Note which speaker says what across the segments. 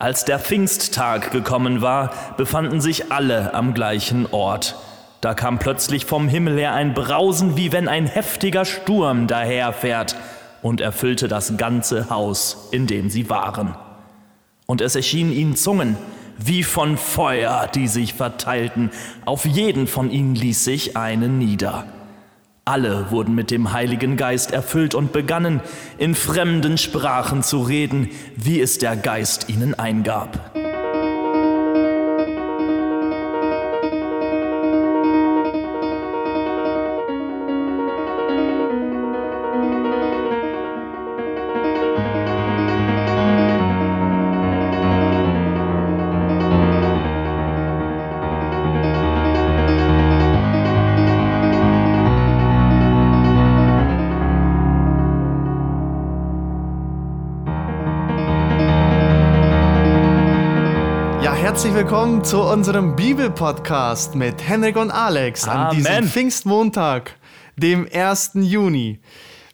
Speaker 1: Als der Pfingsttag gekommen war, befanden sich alle am gleichen Ort. Da kam plötzlich vom Himmel her ein Brausen, wie wenn ein heftiger Sturm daherfährt, und erfüllte das ganze Haus, in dem sie waren. Und es erschienen ihnen Zungen, wie von Feuer, die sich verteilten. Auf jeden von ihnen ließ sich eine nieder. Alle wurden mit dem Heiligen Geist erfüllt und begannen, in fremden Sprachen zu reden, wie es der Geist ihnen eingab.
Speaker 2: Willkommen zu unserem Bibel-Podcast mit Henrik und Alex an diesem Pfingstmontag, dem 1. Juni.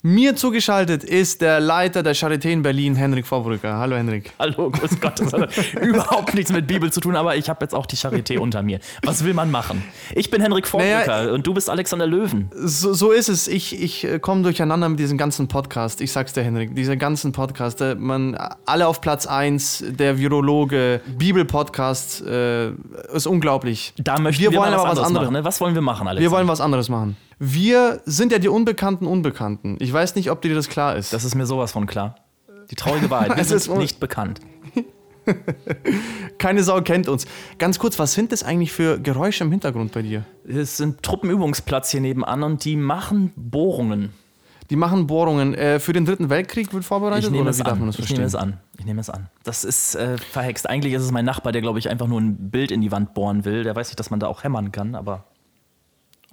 Speaker 2: Mir zugeschaltet ist der Leiter der Charité in Berlin, Henrik Vorbrücker. Hallo Henrik.
Speaker 1: Hallo, grüß Gott. Das hat überhaupt nichts mit Bibel zu tun, aber ich habe jetzt auch die Charité unter mir. Was will man machen? Ich bin Henrik Vorbrücker naja, und du bist Alexander Löwen.
Speaker 2: So, so ist es. Ich, ich äh, komme durcheinander mit diesem ganzen Podcast. Ich sag's dir, Henrik, dieser ganzen Podcast. Äh, man, alle auf Platz 1, der Virologe, Bibel-Podcast, äh, ist unglaublich.
Speaker 1: Da möchten wir, wir wollen aber was anderes. Machen, ne? Was wollen wir machen,
Speaker 2: Alexander? Wir wollen was anderes machen. Wir sind ja die unbekannten Unbekannten. Ich weiß nicht, ob dir das klar ist.
Speaker 1: Das ist mir sowas von klar. Die traurige Wahrheit. Wir sind nicht bekannt.
Speaker 2: Keine Sau kennt uns. Ganz kurz, was sind das eigentlich für Geräusche im Hintergrund bei dir?
Speaker 1: Es sind Truppenübungsplatz hier nebenan und die machen Bohrungen.
Speaker 2: Die machen Bohrungen. Äh, für den Dritten Weltkrieg wird vorbereitet?
Speaker 1: Ich nehme, es an. ich nehme es an. Ich nehme es an. Das ist äh, verhext. Eigentlich ist es mein Nachbar, der, glaube ich, einfach nur ein Bild in die Wand bohren will. Der weiß nicht, dass man da auch hämmern kann, aber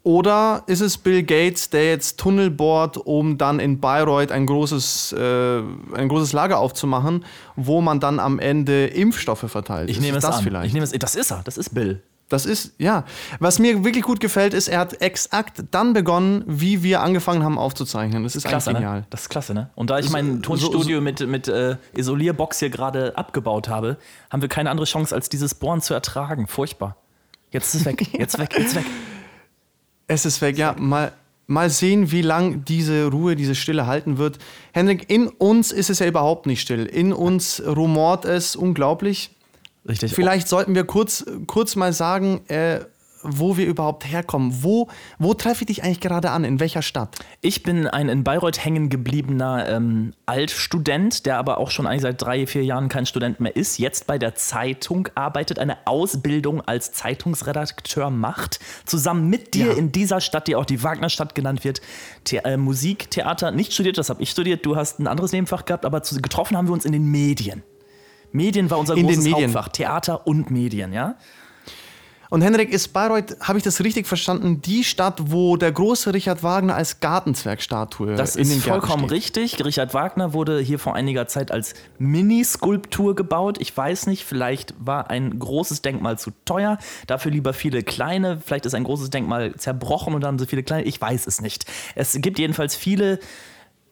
Speaker 2: oder ist es Bill Gates, der jetzt Tunnel bohrt, um dann in Bayreuth ein großes, äh, ein großes Lager aufzumachen, wo man dann am Ende Impfstoffe verteilt?
Speaker 1: Ich nehme es das an. vielleicht. Ich nehme es, das ist er, das ist Bill.
Speaker 2: Das ist, ja. Was mir wirklich gut gefällt, ist, er hat exakt dann begonnen, wie wir angefangen haben aufzuzeichnen. Das ist klasse, genial.
Speaker 1: Ne? Das ist klasse, ne? Und da ich mein Tonstudio so, so, mit, mit äh, Isolierbox hier gerade abgebaut habe, haben wir keine andere Chance, als dieses Bohren zu ertragen. Furchtbar. Jetzt ist es weg. Jetzt weg, jetzt weg.
Speaker 2: Es ist weg, ja. Mal, mal sehen, wie lang diese Ruhe, diese Stille halten wird. Henrik, in uns ist es ja überhaupt nicht still. In uns rumort es unglaublich. Richtig. Vielleicht sollten wir kurz, kurz mal sagen, äh, wo wir überhaupt herkommen. Wo, wo treffe ich dich eigentlich gerade an? In welcher Stadt?
Speaker 1: Ich bin ein in Bayreuth hängen gebliebener ähm, Altstudent, der aber auch schon eigentlich seit drei, vier Jahren kein Student mehr ist, jetzt bei der Zeitung arbeitet, eine Ausbildung als Zeitungsredakteur macht, zusammen mit dir ja. in dieser Stadt, die auch die Wagnerstadt genannt wird, The äh, Musik, Theater, nicht studiert, das habe ich studiert, du hast ein anderes Nebenfach gehabt, aber zu, getroffen haben wir uns in den Medien. Medien war unser in großes Hauptfach, Theater und Medien, ja.
Speaker 2: Und Henrik, ist Bayreuth, habe ich das richtig verstanden, die Stadt, wo der große Richard Wagner als Gartenzwergstatue
Speaker 1: das in ist vollkommen richtig. Richard Wagner wurde hier vor einiger Zeit als Miniskulptur gebaut. Ich weiß nicht, vielleicht war ein großes Denkmal zu teuer. Dafür lieber viele kleine. Vielleicht ist ein großes Denkmal zerbrochen und dann haben sie viele kleine. Ich weiß es nicht. Es gibt jedenfalls viele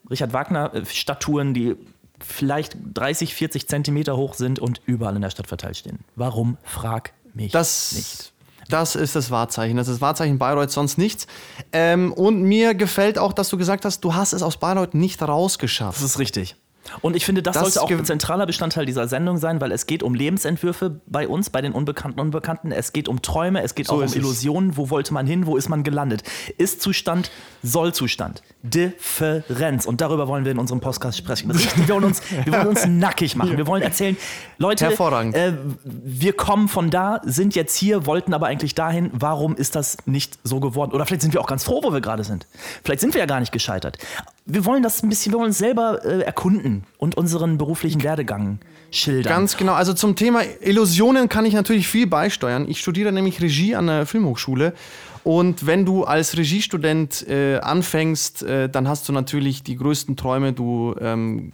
Speaker 1: Richard Wagner-Statuen, die vielleicht 30, 40 Zentimeter hoch sind und überall in der Stadt verteilt stehen. Warum? Frag mich
Speaker 2: das,
Speaker 1: nicht.
Speaker 2: Das ist das Wahrzeichen. Das ist das Wahrzeichen Bayreuth, sonst nichts. Ähm, und mir gefällt auch, dass du gesagt hast, du hast es aus Bayreuth nicht rausgeschafft.
Speaker 1: Das ist richtig. Und ich finde, das, das sollte auch ein zentraler Bestandteil dieser Sendung sein, weil es geht um Lebensentwürfe bei uns, bei den Unbekannten Unbekannten. Es geht um Träume, es geht so auch um Illusionen. Wo wollte man hin? Wo ist man gelandet? Ist-Zustand, Soll-Zustand. Differenz. Und darüber wollen wir in unserem Podcast sprechen. Wir wollen uns, wir wollen uns nackig machen. Wir wollen erzählen, Leute, äh, wir kommen von da, sind jetzt hier, wollten aber eigentlich dahin. Warum ist das nicht so geworden? Oder vielleicht sind wir auch ganz froh, wo wir gerade sind. Vielleicht sind wir ja gar nicht gescheitert wir wollen das ein bisschen, wir wollen uns selber äh, erkunden und unseren beruflichen Werdegang schildern.
Speaker 2: Ganz genau. Also zum Thema Illusionen kann ich natürlich viel beisteuern. Ich studiere nämlich Regie an der Filmhochschule. Und wenn du als Regiestudent äh, anfängst, äh, dann hast du natürlich die größten Träume. Du ähm,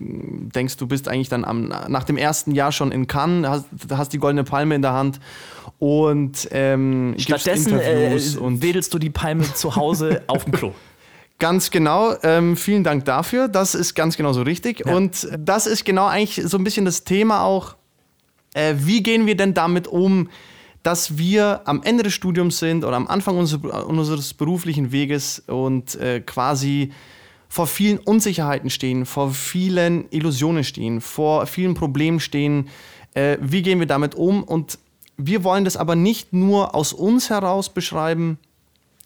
Speaker 2: denkst, du bist eigentlich dann am, nach dem ersten Jahr schon in Cannes, hast, hast die goldene Palme in der Hand und ähm,
Speaker 1: stattdessen äh, wedelst du die Palme zu Hause auf dem Klo.
Speaker 2: Ganz genau. Ähm, vielen Dank dafür. Das ist ganz genau so richtig. Ja. Und das ist genau eigentlich so ein bisschen das Thema auch Äh, wie gehen wir denn damit um, dass wir am Ende des Studiums sind oder am Anfang unseres, unseres beruflichen Weges und äh, quasi vor vielen Unsicherheiten stehen, vor vielen Illusionen stehen, vor vielen Problemen stehen. Äh, wie gehen wir damit um? Und wir wollen das aber nicht nur aus uns heraus beschreiben,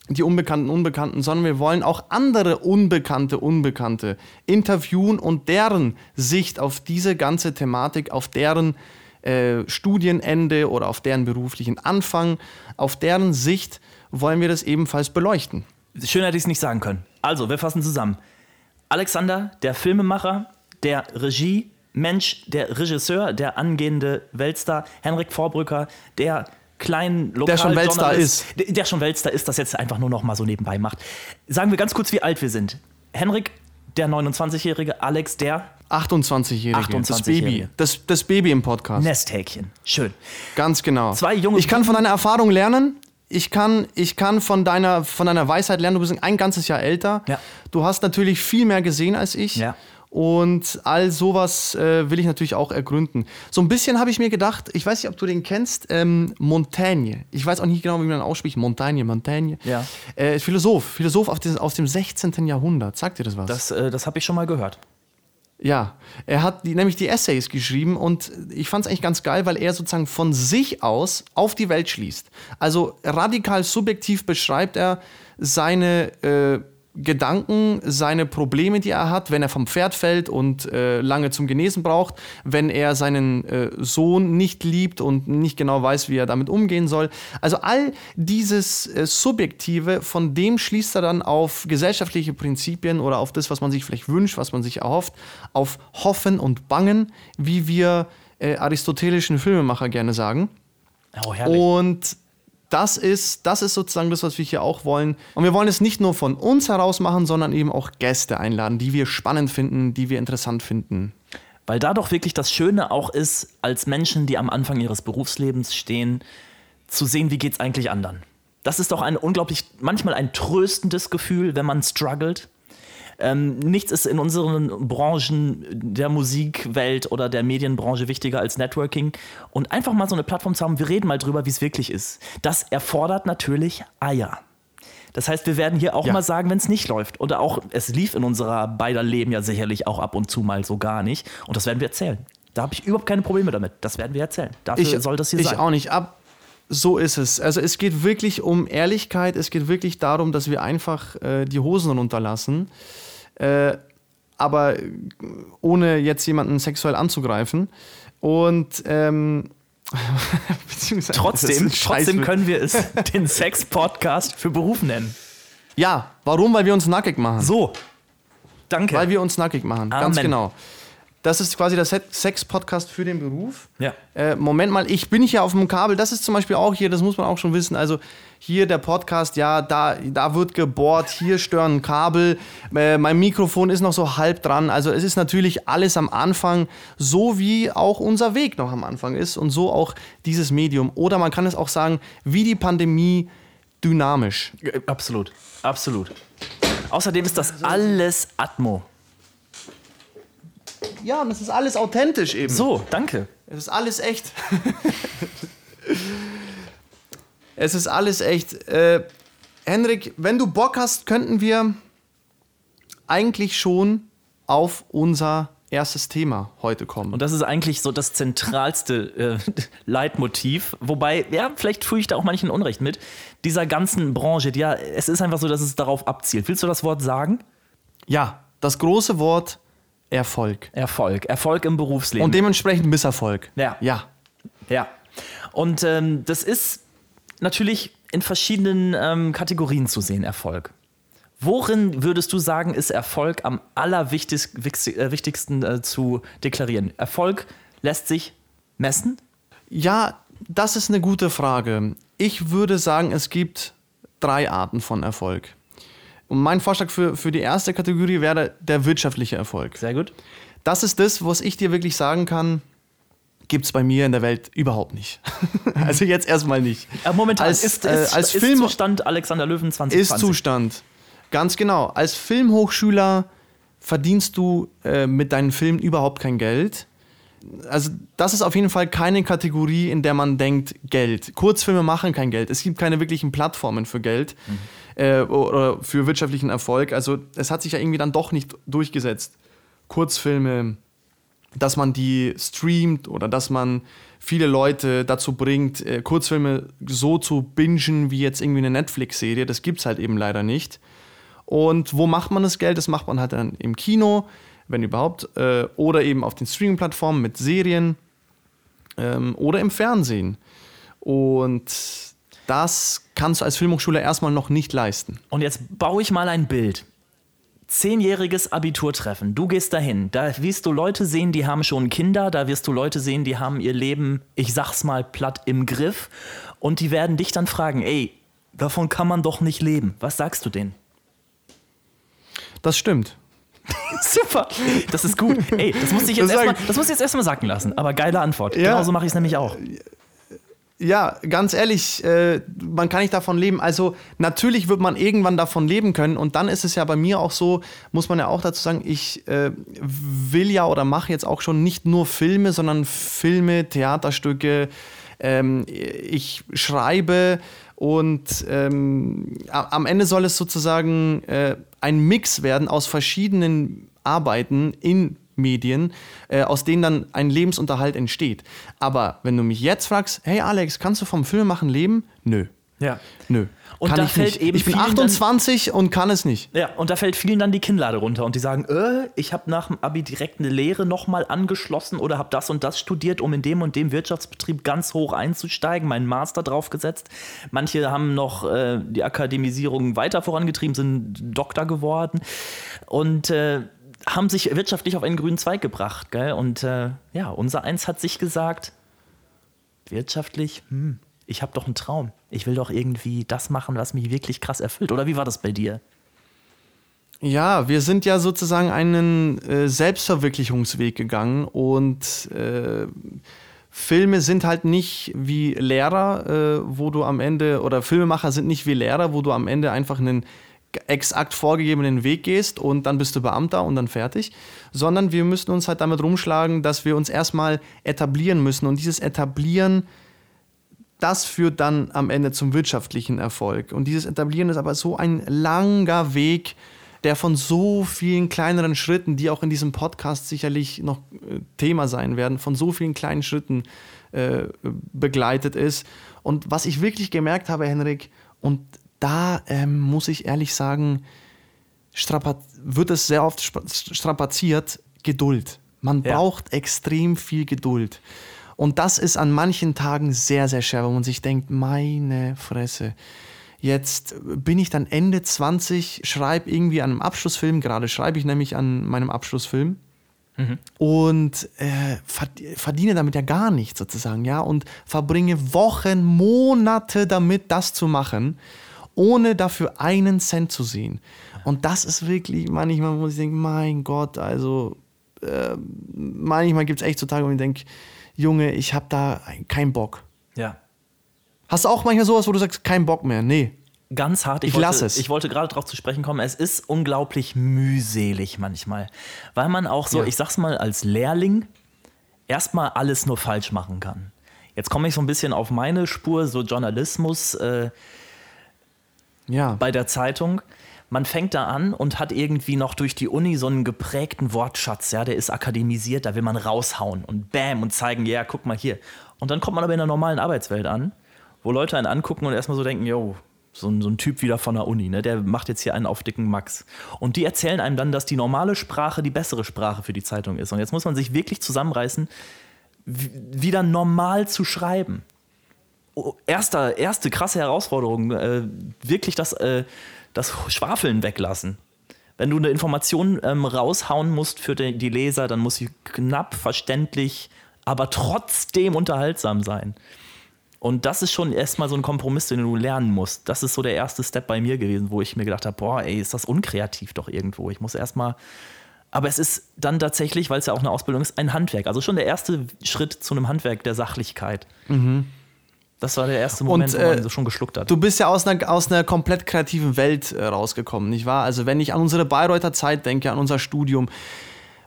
Speaker 2: die Unbekannten Unbekannten, sondern wir wollen auch andere Unbekannte Unbekannte interviewen und deren Sicht auf diese ganze Thematik, auf deren äh, Studienende oder auf deren beruflichen Anfang, auf deren Sicht wollen wir das ebenfalls beleuchten.
Speaker 1: Schön hätte ich es nicht sagen können. Also, wir fassen zusammen. Alexander, der Filmemacher, der Regie, Mensch, der Regisseur, der angehende Weltstar, Henrik Vorbrücker, der kleinen
Speaker 2: Lokal Der schon Weltstar ist.
Speaker 1: Der, schon Weltstar ist, das jetzt einfach nur noch mal so nebenbei macht. Sagen wir ganz kurz, wie alt wir sind. Henrik, der 29-Jährige, Alex, der
Speaker 2: 28-Jährige.
Speaker 1: 28
Speaker 2: das Baby. Das, das Baby im Podcast.
Speaker 1: Nesthäkchen. Schön.
Speaker 2: Ganz genau.
Speaker 1: Zwei junge
Speaker 2: ich kann von deiner Erfahrung lernen. Ich kann, ich kann von, deiner, von deiner Weisheit lernen. Du bist ein ganzes Jahr älter.
Speaker 1: Ja.
Speaker 2: Du hast natürlich viel mehr gesehen als ich.
Speaker 1: Ja.
Speaker 2: Und all sowas äh, will ich natürlich auch ergründen. So ein bisschen habe ich mir gedacht, ich weiß nicht, ob du den kennst, ähm, Montaigne. Ich weiß auch nicht genau, wie man ausspricht. Montaigne, Montaigne.
Speaker 1: Ja.
Speaker 2: Äh, Philosoph, Philosoph aus dem, aus dem 16. Jahrhundert. Sagt dir das was?
Speaker 1: Das, äh, das habe ich schon mal gehört.
Speaker 2: Ja, er hat die, nämlich die Essays geschrieben und ich fand es eigentlich ganz geil, weil er sozusagen von sich aus auf die Welt schließt. Also radikal subjektiv beschreibt er seine äh, Gedanken, seine Probleme, die er hat, wenn er vom Pferd fällt und äh, lange zum Genesen braucht, wenn er seinen äh, Sohn nicht liebt und nicht genau weiß, wie er damit umgehen soll. Also all dieses äh, Subjektive, von dem schließt er dann auf gesellschaftliche Prinzipien oder auf das, was man sich vielleicht wünscht, was man sich erhofft, auf Hoffen und Bangen, wie wir äh, aristotelischen Filmemacher gerne sagen.
Speaker 1: Oh, herrlich.
Speaker 2: Und das ist, das ist sozusagen das, was wir hier auch wollen. Und wir wollen es nicht nur von uns heraus machen, sondern eben auch Gäste einladen, die wir spannend finden, die wir interessant finden.
Speaker 1: Weil da doch wirklich das Schöne auch ist, als Menschen, die am Anfang ihres Berufslebens stehen, zu sehen, wie geht es eigentlich anderen. Das ist doch ein unglaublich, manchmal ein tröstendes Gefühl, wenn man struggelt ähm, nichts ist in unseren Branchen der Musikwelt oder der Medienbranche wichtiger als Networking. Und einfach mal so eine Plattform zu haben, wir reden mal drüber, wie es wirklich ist. Das erfordert natürlich Eier. Das heißt, wir werden hier auch ja. mal sagen, wenn es nicht läuft. Oder auch, es lief in unserer beider Leben ja sicherlich auch ab und zu mal so gar nicht. Und das werden wir erzählen. Da habe ich überhaupt keine Probleme damit. Das werden wir erzählen. Dafür
Speaker 2: ich,
Speaker 1: soll das hier
Speaker 2: ich
Speaker 1: sein.
Speaker 2: Ich auch nicht. Ab, so ist es. Also es geht wirklich um Ehrlichkeit. Es geht wirklich darum, dass wir einfach äh, die Hosen runterlassen. Äh, aber ohne jetzt jemanden sexuell anzugreifen. Und ähm,
Speaker 1: trotzdem, trotzdem können wir es den Sex-Podcast für Beruf nennen.
Speaker 2: Ja, warum? Weil wir uns nackig machen.
Speaker 1: So. Danke.
Speaker 2: Weil wir uns nackig machen,
Speaker 1: Amen.
Speaker 2: ganz genau. Das ist quasi der Sex-Podcast für den Beruf.
Speaker 1: Ja.
Speaker 2: Äh, Moment mal, ich bin hier auf dem Kabel. Das ist zum Beispiel auch hier, das muss man auch schon wissen. Also hier der Podcast, ja, da, da wird gebohrt, hier stören Kabel. Äh, mein Mikrofon ist noch so halb dran. Also es ist natürlich alles am Anfang, so wie auch unser Weg noch am Anfang ist und so auch dieses Medium. Oder man kann es auch sagen, wie die Pandemie dynamisch.
Speaker 1: Absolut, absolut. Außerdem ist das alles Atmo.
Speaker 2: Ja, und es ist alles authentisch eben.
Speaker 1: So, danke.
Speaker 2: Es ist alles echt. es ist alles echt. Äh, Henrik, wenn du Bock hast, könnten wir eigentlich schon auf unser erstes Thema heute kommen.
Speaker 1: Und das ist eigentlich so das zentralste äh, Leitmotiv. Wobei, ja, vielleicht fühle ich da auch manchen Unrecht mit. Dieser ganzen Branche, ja, es ist einfach so, dass es darauf abzielt. Willst du das Wort sagen?
Speaker 2: Ja, das große Wort Erfolg.
Speaker 1: Erfolg. Erfolg im Berufsleben.
Speaker 2: Und dementsprechend Misserfolg.
Speaker 1: Ja.
Speaker 2: Ja.
Speaker 1: Ja. Und ähm, das ist natürlich in verschiedenen ähm, Kategorien zu sehen, Erfolg. Worin würdest du sagen, ist Erfolg am allerwichtigsten äh, äh, zu deklarieren? Erfolg lässt sich messen?
Speaker 2: Ja, das ist eine gute Frage. Ich würde sagen, es gibt drei Arten von Erfolg. Und mein Vorschlag für, für die erste Kategorie wäre der wirtschaftliche Erfolg.
Speaker 1: Sehr gut.
Speaker 2: Das ist das, was ich dir wirklich sagen kann, gibt es bei mir in der Welt überhaupt nicht. also jetzt erstmal nicht.
Speaker 1: Aber momentan als, ist, äh, als ist Film Zustand Alexander Löwen 2020.
Speaker 2: Ist Zustand. Ganz genau. Als Filmhochschüler verdienst du äh, mit deinen Filmen überhaupt kein Geld. also das ist auf jeden Fall keine Kategorie, in der man denkt, Geld. Kurzfilme machen kein Geld. Es gibt keine wirklichen Plattformen für Geld mhm. äh, oder für wirtschaftlichen Erfolg. Also es hat sich ja irgendwie dann doch nicht durchgesetzt. Kurzfilme, dass man die streamt oder dass man viele Leute dazu bringt, äh, Kurzfilme so zu bingen wie jetzt irgendwie eine Netflix-Serie. Das gibt es halt eben leider nicht. Und wo macht man das Geld? Das macht man halt dann im Kino, wenn überhaupt, äh, oder eben auf den Streaming-Plattformen mit Serien ähm, oder im Fernsehen. Und das kannst du als Filmhochschule erstmal noch nicht leisten.
Speaker 1: Und jetzt baue ich mal ein Bild. Zehnjähriges Abiturtreffen. Du gehst dahin. Da wirst du Leute sehen, die haben schon Kinder. Da wirst du Leute sehen, die haben ihr Leben, ich sag's mal platt, im Griff. Und die werden dich dann fragen: Ey, davon kann man doch nicht leben. Was sagst du denen?
Speaker 2: Das stimmt.
Speaker 1: Super. Das ist gut. Ey, das muss ich jetzt erstmal erst, erst sacken lassen. Aber geile Antwort. Ja. Genauso mache ich es nämlich auch.
Speaker 2: Ja, ganz ehrlich, äh, man kann nicht davon leben. Also natürlich wird man irgendwann davon leben können. Und dann ist es ja bei mir auch so, muss man ja auch dazu sagen, ich äh, will ja oder mache jetzt auch schon nicht nur Filme, sondern Filme, Theaterstücke. Ähm, ich schreibe und ähm, am Ende soll es sozusagen äh, ein Mix werden aus verschiedenen Arbeiten in Medien, äh, aus denen dann ein Lebensunterhalt entsteht. Aber wenn du mich jetzt fragst, hey Alex, kannst du vom Filmemachen leben? Nö.
Speaker 1: Ja.
Speaker 2: Nö.
Speaker 1: Und kann da fällt nicht. eben
Speaker 2: ich bin 28 dann, und kann es nicht.
Speaker 1: Ja, und da fällt vielen dann die Kinnlade runter und die sagen, äh, ich habe nach dem Abi direkt eine Lehre nochmal angeschlossen oder habe das und das studiert, um in dem und dem Wirtschaftsbetrieb ganz hoch einzusteigen, meinen Master draufgesetzt. Manche haben noch äh, die Akademisierung weiter vorangetrieben, sind Doktor geworden und äh, haben sich wirtschaftlich auf einen grünen Zweig gebracht. Gell? Und äh, ja, unser Eins hat sich gesagt, wirtschaftlich, hm, ich habe doch einen Traum. Ich will doch irgendwie das machen, was mich wirklich krass erfüllt. Oder wie war das bei dir?
Speaker 2: Ja, wir sind ja sozusagen einen äh, Selbstverwirklichungsweg gegangen und äh, Filme sind halt nicht wie Lehrer, äh, wo du am Ende, oder Filmemacher sind nicht wie Lehrer, wo du am Ende einfach einen exakt vorgegebenen Weg gehst und dann bist du Beamter und dann fertig, sondern wir müssen uns halt damit rumschlagen, dass wir uns erstmal etablieren müssen und dieses Etablieren das führt dann am Ende zum wirtschaftlichen Erfolg. Und dieses Etablieren ist aber so ein langer Weg, der von so vielen kleineren Schritten, die auch in diesem Podcast sicherlich noch äh, Thema sein werden, von so vielen kleinen Schritten äh, begleitet ist. Und was ich wirklich gemerkt habe, Henrik, und da ähm, muss ich ehrlich sagen, wird es sehr oft strapaziert, Geduld. Man ja. braucht extrem viel Geduld. Und das ist an manchen Tagen sehr, sehr schwer, wo man sich denkt, meine Fresse. Jetzt bin ich dann Ende 20, schreibe irgendwie an einem Abschlussfilm, gerade schreibe ich nämlich an meinem Abschlussfilm. Mhm. Und äh, verdiene damit ja gar nichts sozusagen, ja, und verbringe Wochen, Monate damit, das zu machen, ohne dafür einen Cent zu sehen. Und das ist wirklich, manchmal muss ich denken, mein Gott, also äh, manchmal gibt es echt so Tage, wo ich denke, Junge, ich habe da keinen Bock.
Speaker 1: Ja.
Speaker 2: Hast du auch manchmal sowas, wo du sagst, kein Bock mehr? Nee.
Speaker 1: Ganz hart. Ich, ich lasse es. Ich wollte gerade darauf zu sprechen kommen. Es ist unglaublich mühselig manchmal. Weil man auch so, ja. ich sag's mal, als Lehrling erstmal alles nur falsch machen kann. Jetzt komme ich so ein bisschen auf meine Spur, so Journalismus äh, ja. bei der Zeitung man fängt da an und hat irgendwie noch durch die Uni so einen geprägten Wortschatz, ja, der ist akademisiert, da will man raushauen und bam und zeigen, ja, guck mal hier. Und dann kommt man aber in der normalen Arbeitswelt an, wo Leute einen angucken und erstmal so denken, yo, so ein, so ein Typ wieder von der Uni, ne, der macht jetzt hier einen auf dicken Max. Und die erzählen einem dann, dass die normale Sprache die bessere Sprache für die Zeitung ist. Und jetzt muss man sich wirklich zusammenreißen, wieder normal zu schreiben. Oh, erster, erste krasse Herausforderung, äh, wirklich das äh, das Schwafeln weglassen. Wenn du eine Information ähm, raushauen musst für die, die Leser, dann muss sie knapp verständlich, aber trotzdem unterhaltsam sein. Und das ist schon erstmal so ein Kompromiss, den du lernen musst. Das ist so der erste Step bei mir gewesen, wo ich mir gedacht habe, boah, ey, ist das unkreativ doch irgendwo. Ich muss erstmal. Aber es ist dann tatsächlich, weil es ja auch eine Ausbildung ist, ein Handwerk. Also schon der erste Schritt zu einem Handwerk der Sachlichkeit. Mhm. Das war der erste Moment, und, äh, wo man so schon geschluckt hat.
Speaker 2: Du bist ja aus einer, aus einer komplett kreativen Welt äh, rausgekommen, nicht wahr? Also wenn ich an unsere Bayreuther Zeit denke, an unser Studium,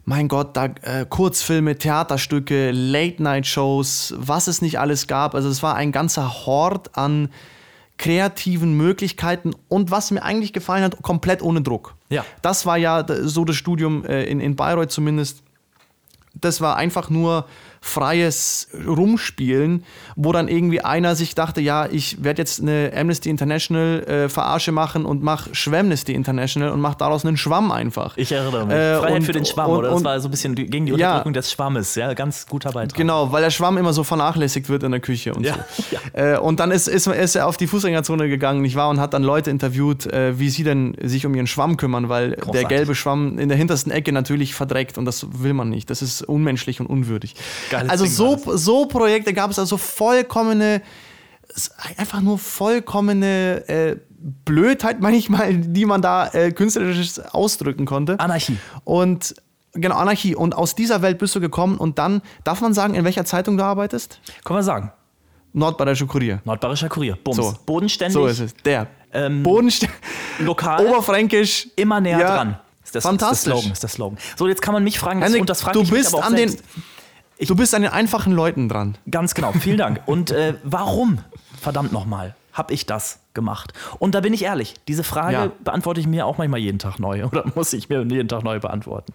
Speaker 2: mein Gott, da äh, Kurzfilme, Theaterstücke, Late-Night-Shows, was es nicht alles gab. Also es war ein ganzer Hort an kreativen Möglichkeiten und was mir eigentlich gefallen hat, komplett ohne Druck.
Speaker 1: Ja.
Speaker 2: Das war ja so das Studium äh, in, in Bayreuth zumindest. Das war einfach nur freies Rumspielen, wo dann irgendwie einer sich dachte, ja, ich werde jetzt eine Amnesty International äh, Verarsche machen und mach Schwamnesty International und mach daraus einen Schwamm einfach.
Speaker 1: Ich erinnere mich. Äh, Freiheit und, für den Schwamm, und, oder? Das war so ein bisschen gegen die Unterdrückung ja, des Schwammes, ja, ganz guter Beitrag.
Speaker 2: Genau, weil der Schwamm immer so vernachlässigt wird in der Küche und ja, so. Ja. Äh, und dann ist, ist, ist, er auf die Fußgängerzone gegangen, nicht wahr, und hat dann Leute interviewt, äh, wie sie denn sich um ihren Schwamm kümmern, weil Großartig. der gelbe Schwamm in der hintersten Ecke natürlich verdreckt und das will man nicht. Das ist unmenschlich und unwürdig. Geiles also Ding so, so Projekte gab es also vollkommene, einfach nur vollkommene äh, Blödheit manchmal, die man da äh, künstlerisch ausdrücken konnte.
Speaker 1: Anarchie.
Speaker 2: Und genau, Anarchie. Und aus dieser Welt bist du gekommen und dann, darf man sagen, in welcher Zeitung du arbeitest?
Speaker 1: Kann man sagen.
Speaker 2: Nordbayerischer Kurier.
Speaker 1: Nordbayerischer Kurier.
Speaker 2: Bums. So.
Speaker 1: Bodenständig.
Speaker 2: So ist es. Der.
Speaker 1: Ähm,
Speaker 2: Bodenständig.
Speaker 1: Lokal.
Speaker 2: Oberfränkisch.
Speaker 1: Immer näher ja. dran.
Speaker 2: Ist das, Fantastisch.
Speaker 1: Ist der Slogan, ist der Slogan. So, jetzt kann man mich fragen,
Speaker 2: Henrik, und das frage du bist an selbst. den ich, du bist an den einfachen Leuten dran.
Speaker 1: Ganz genau, vielen Dank. Und äh, warum, verdammt nochmal, habe ich das gemacht? Und da bin ich ehrlich, diese Frage ja. beantworte ich mir auch manchmal jeden Tag neu oder muss ich mir jeden Tag neu beantworten.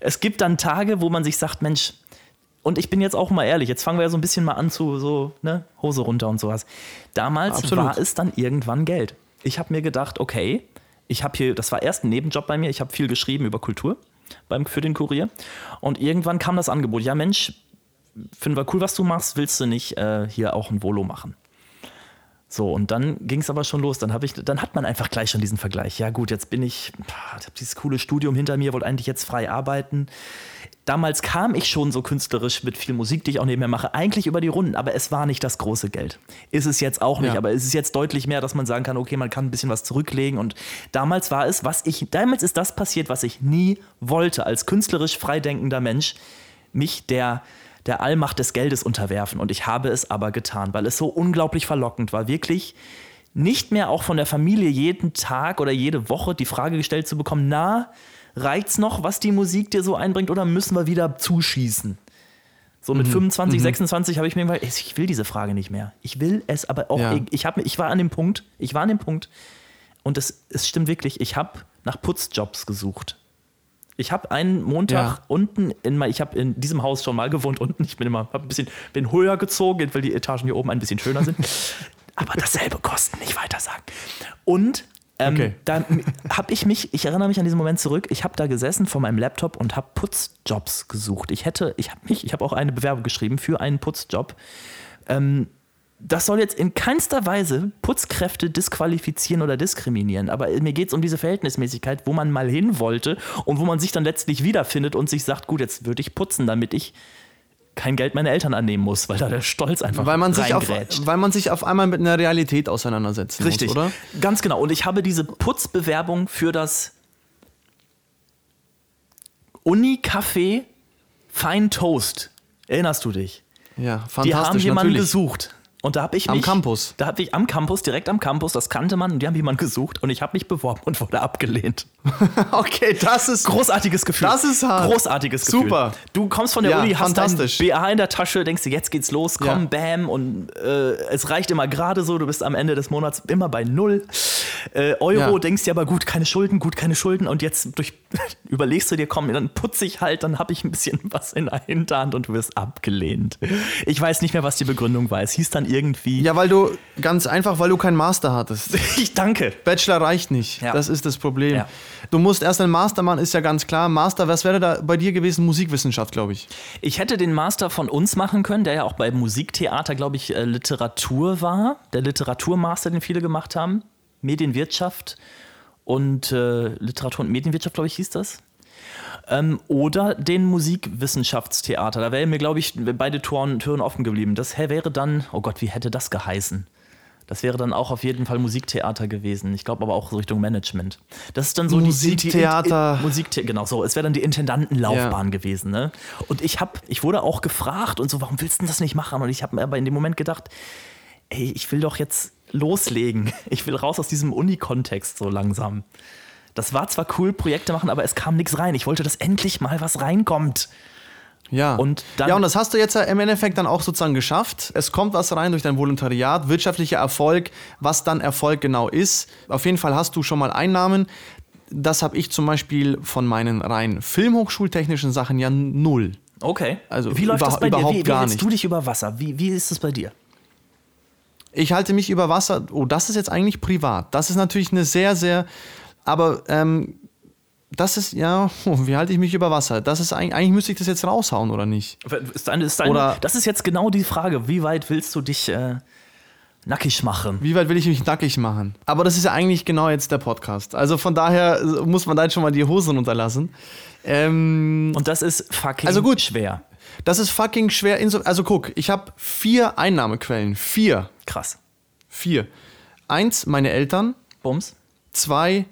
Speaker 1: Es gibt dann Tage, wo man sich sagt, Mensch, und ich bin jetzt auch mal ehrlich, jetzt fangen wir ja so ein bisschen mal an zu so, ne, Hose runter und sowas. Damals Absolut. war es dann irgendwann Geld. Ich habe mir gedacht, okay, ich habe hier, das war erst ein Nebenjob bei mir, ich habe viel geschrieben über Kultur beim, für den Kurier. Und irgendwann kam das Angebot, ja Mensch, finden wir cool, was du machst, willst du nicht äh, hier auch ein Volo machen? So, und dann ging es aber schon los. Dann, ich, dann hat man einfach gleich schon diesen Vergleich. Ja, gut, jetzt bin ich, ich habe dieses coole Studium hinter mir, wollte eigentlich jetzt frei arbeiten. Damals kam ich schon so künstlerisch mit viel Musik, die ich auch nebenher mache, eigentlich über die Runden, aber es war nicht das große Geld. Ist es jetzt auch nicht, ja. aber es ist jetzt deutlich mehr, dass man sagen kann, okay, man kann ein bisschen was zurücklegen. Und damals war es, was ich, damals ist das passiert, was ich nie wollte, als künstlerisch freidenkender Mensch, mich der der Allmacht des Geldes unterwerfen. Und ich habe es aber getan, weil es so unglaublich verlockend war, wirklich nicht mehr auch von der Familie jeden Tag oder jede Woche die Frage gestellt zu bekommen, na, reicht's noch, was die Musik dir so einbringt, oder müssen wir wieder zuschießen? So mit mhm. 25, mhm. 26 habe ich mir gesagt, ich will diese Frage nicht mehr. Ich will es, aber auch, ja. ich, ich, hab, ich war an dem Punkt, ich war an dem Punkt, und es, es stimmt wirklich, ich habe nach Putzjobs gesucht. Ich habe einen Montag ja. unten in mein, ich habe in diesem Haus schon mal gewohnt unten. Ich bin immer hab ein bisschen bin höher gezogen, weil die Etagen hier oben ein bisschen schöner sind. Aber dasselbe Kosten, nicht weiter sagen. Und ähm, okay. da habe ich mich, ich erinnere mich an diesen Moment zurück, ich habe da gesessen vor meinem Laptop und habe Putzjobs gesucht. Ich hätte, ich habe mich, ich habe auch eine Bewerbung geschrieben für einen Putzjob. Ähm, das soll jetzt in keinster Weise Putzkräfte disqualifizieren oder diskriminieren, aber mir geht es um diese Verhältnismäßigkeit, wo man mal hin wollte und wo man sich dann letztlich wiederfindet und sich sagt, gut, jetzt würde ich putzen, damit ich kein Geld meiner Eltern annehmen muss, weil da der Stolz einfach
Speaker 2: weil man sich auf, Weil man sich auf einmal mit einer Realität auseinandersetzt.
Speaker 1: Richtig,
Speaker 2: muss, oder?
Speaker 1: Ganz genau. Und ich habe diese Putzbewerbung für das Uni-Café Fein Toast. Erinnerst du dich?
Speaker 2: Ja, fantastisch.
Speaker 1: Die haben jemanden
Speaker 2: natürlich.
Speaker 1: gesucht. Und da habe ich
Speaker 2: mich. Am Campus.
Speaker 1: Da habe ich am Campus, direkt am Campus, das kannte man und die haben jemanden gesucht und ich habe mich beworben und wurde abgelehnt.
Speaker 2: okay, das ist.
Speaker 1: Großartiges Gefühl.
Speaker 2: Das ist hart.
Speaker 1: Großartiges Gefühl.
Speaker 2: Super.
Speaker 1: Du kommst von der ja, Uni, hast dein BA in der Tasche, denkst dir, jetzt geht's los, komm, ja. bam. Und äh, es reicht immer gerade so, du bist am Ende des Monats immer bei null äh, Euro, ja. denkst dir aber gut, keine Schulden, gut, keine Schulden. Und jetzt durch, überlegst du dir, komm, dann putze ich halt, dann habe ich ein bisschen was in der Hinterhand und du wirst abgelehnt. Ich weiß nicht mehr, was die Begründung war. Es hieß dann irgendwie.
Speaker 2: Ja, weil du, ganz einfach, weil du keinen Master hattest.
Speaker 1: ich danke.
Speaker 2: Bachelor reicht nicht. Ja. Das ist das Problem. Ja. Du musst erst einen Master machen, ist ja ganz klar. Master, was wäre da bei dir gewesen? Musikwissenschaft, glaube ich.
Speaker 1: Ich hätte den Master von uns machen können, der ja auch bei Musiktheater, glaube ich, äh, Literatur war. Der Literaturmaster, den viele gemacht haben. Medienwirtschaft und äh, Literatur und Medienwirtschaft, glaube ich, hieß das. Ähm, oder den Musikwissenschaftstheater. Da wären mir, glaube ich, beide Toren, Türen offen geblieben. Das wäre dann, oh Gott, wie hätte das geheißen? Das wäre dann auch auf jeden Fall Musiktheater gewesen. Ich glaube aber auch so Richtung Management. Das ist dann so
Speaker 2: Musiktheater.
Speaker 1: die Musiktheater. genau so. Es wäre dann die Intendantenlaufbahn ja. gewesen. Ne? Und ich habe, ich wurde auch gefragt und so, warum willst du das nicht machen? Und ich habe mir aber in dem Moment gedacht, ey, ich will doch jetzt loslegen. Ich will raus aus diesem Uni-Kontext so langsam Das war zwar cool, Projekte machen, aber es kam nichts rein. Ich wollte, dass endlich mal was reinkommt.
Speaker 2: Ja. Und ja, und das hast du jetzt im Endeffekt dann auch sozusagen geschafft. Es kommt was rein durch dein Volontariat, wirtschaftlicher Erfolg, was dann Erfolg genau ist. Auf jeden Fall hast du schon mal Einnahmen. Das habe ich zum Beispiel von meinen rein filmhochschultechnischen Sachen ja null.
Speaker 1: Okay.
Speaker 2: Also wie läuft das bei dir? Wie, wie
Speaker 1: gar
Speaker 2: nicht.
Speaker 1: du dich über Wasser? Wie, wie ist es bei dir?
Speaker 2: Ich halte mich über Wasser. Oh, das ist jetzt eigentlich privat. Das ist natürlich eine sehr, sehr. Aber ähm, das ist, ja, oh, wie halte ich mich über Wasser? Das ist eigentlich, eigentlich müsste ich das jetzt raushauen, oder nicht?
Speaker 1: Ist eine, ist eine, oder, das ist jetzt genau die Frage. Wie weit willst du dich äh, nackig machen?
Speaker 2: Wie weit will ich mich nackig machen? Aber das ist ja eigentlich genau jetzt der Podcast. Also von daher muss man da jetzt schon mal die Hosen runterlassen.
Speaker 1: Ähm, Und das ist fucking
Speaker 2: also gut,
Speaker 1: schwer.
Speaker 2: Das ist fucking schwer. Also guck, ich habe vier Einnahmequellen. Vier.
Speaker 1: Krass.
Speaker 2: Vier. Eins, meine Eltern.
Speaker 1: Bums.
Speaker 2: Zwei,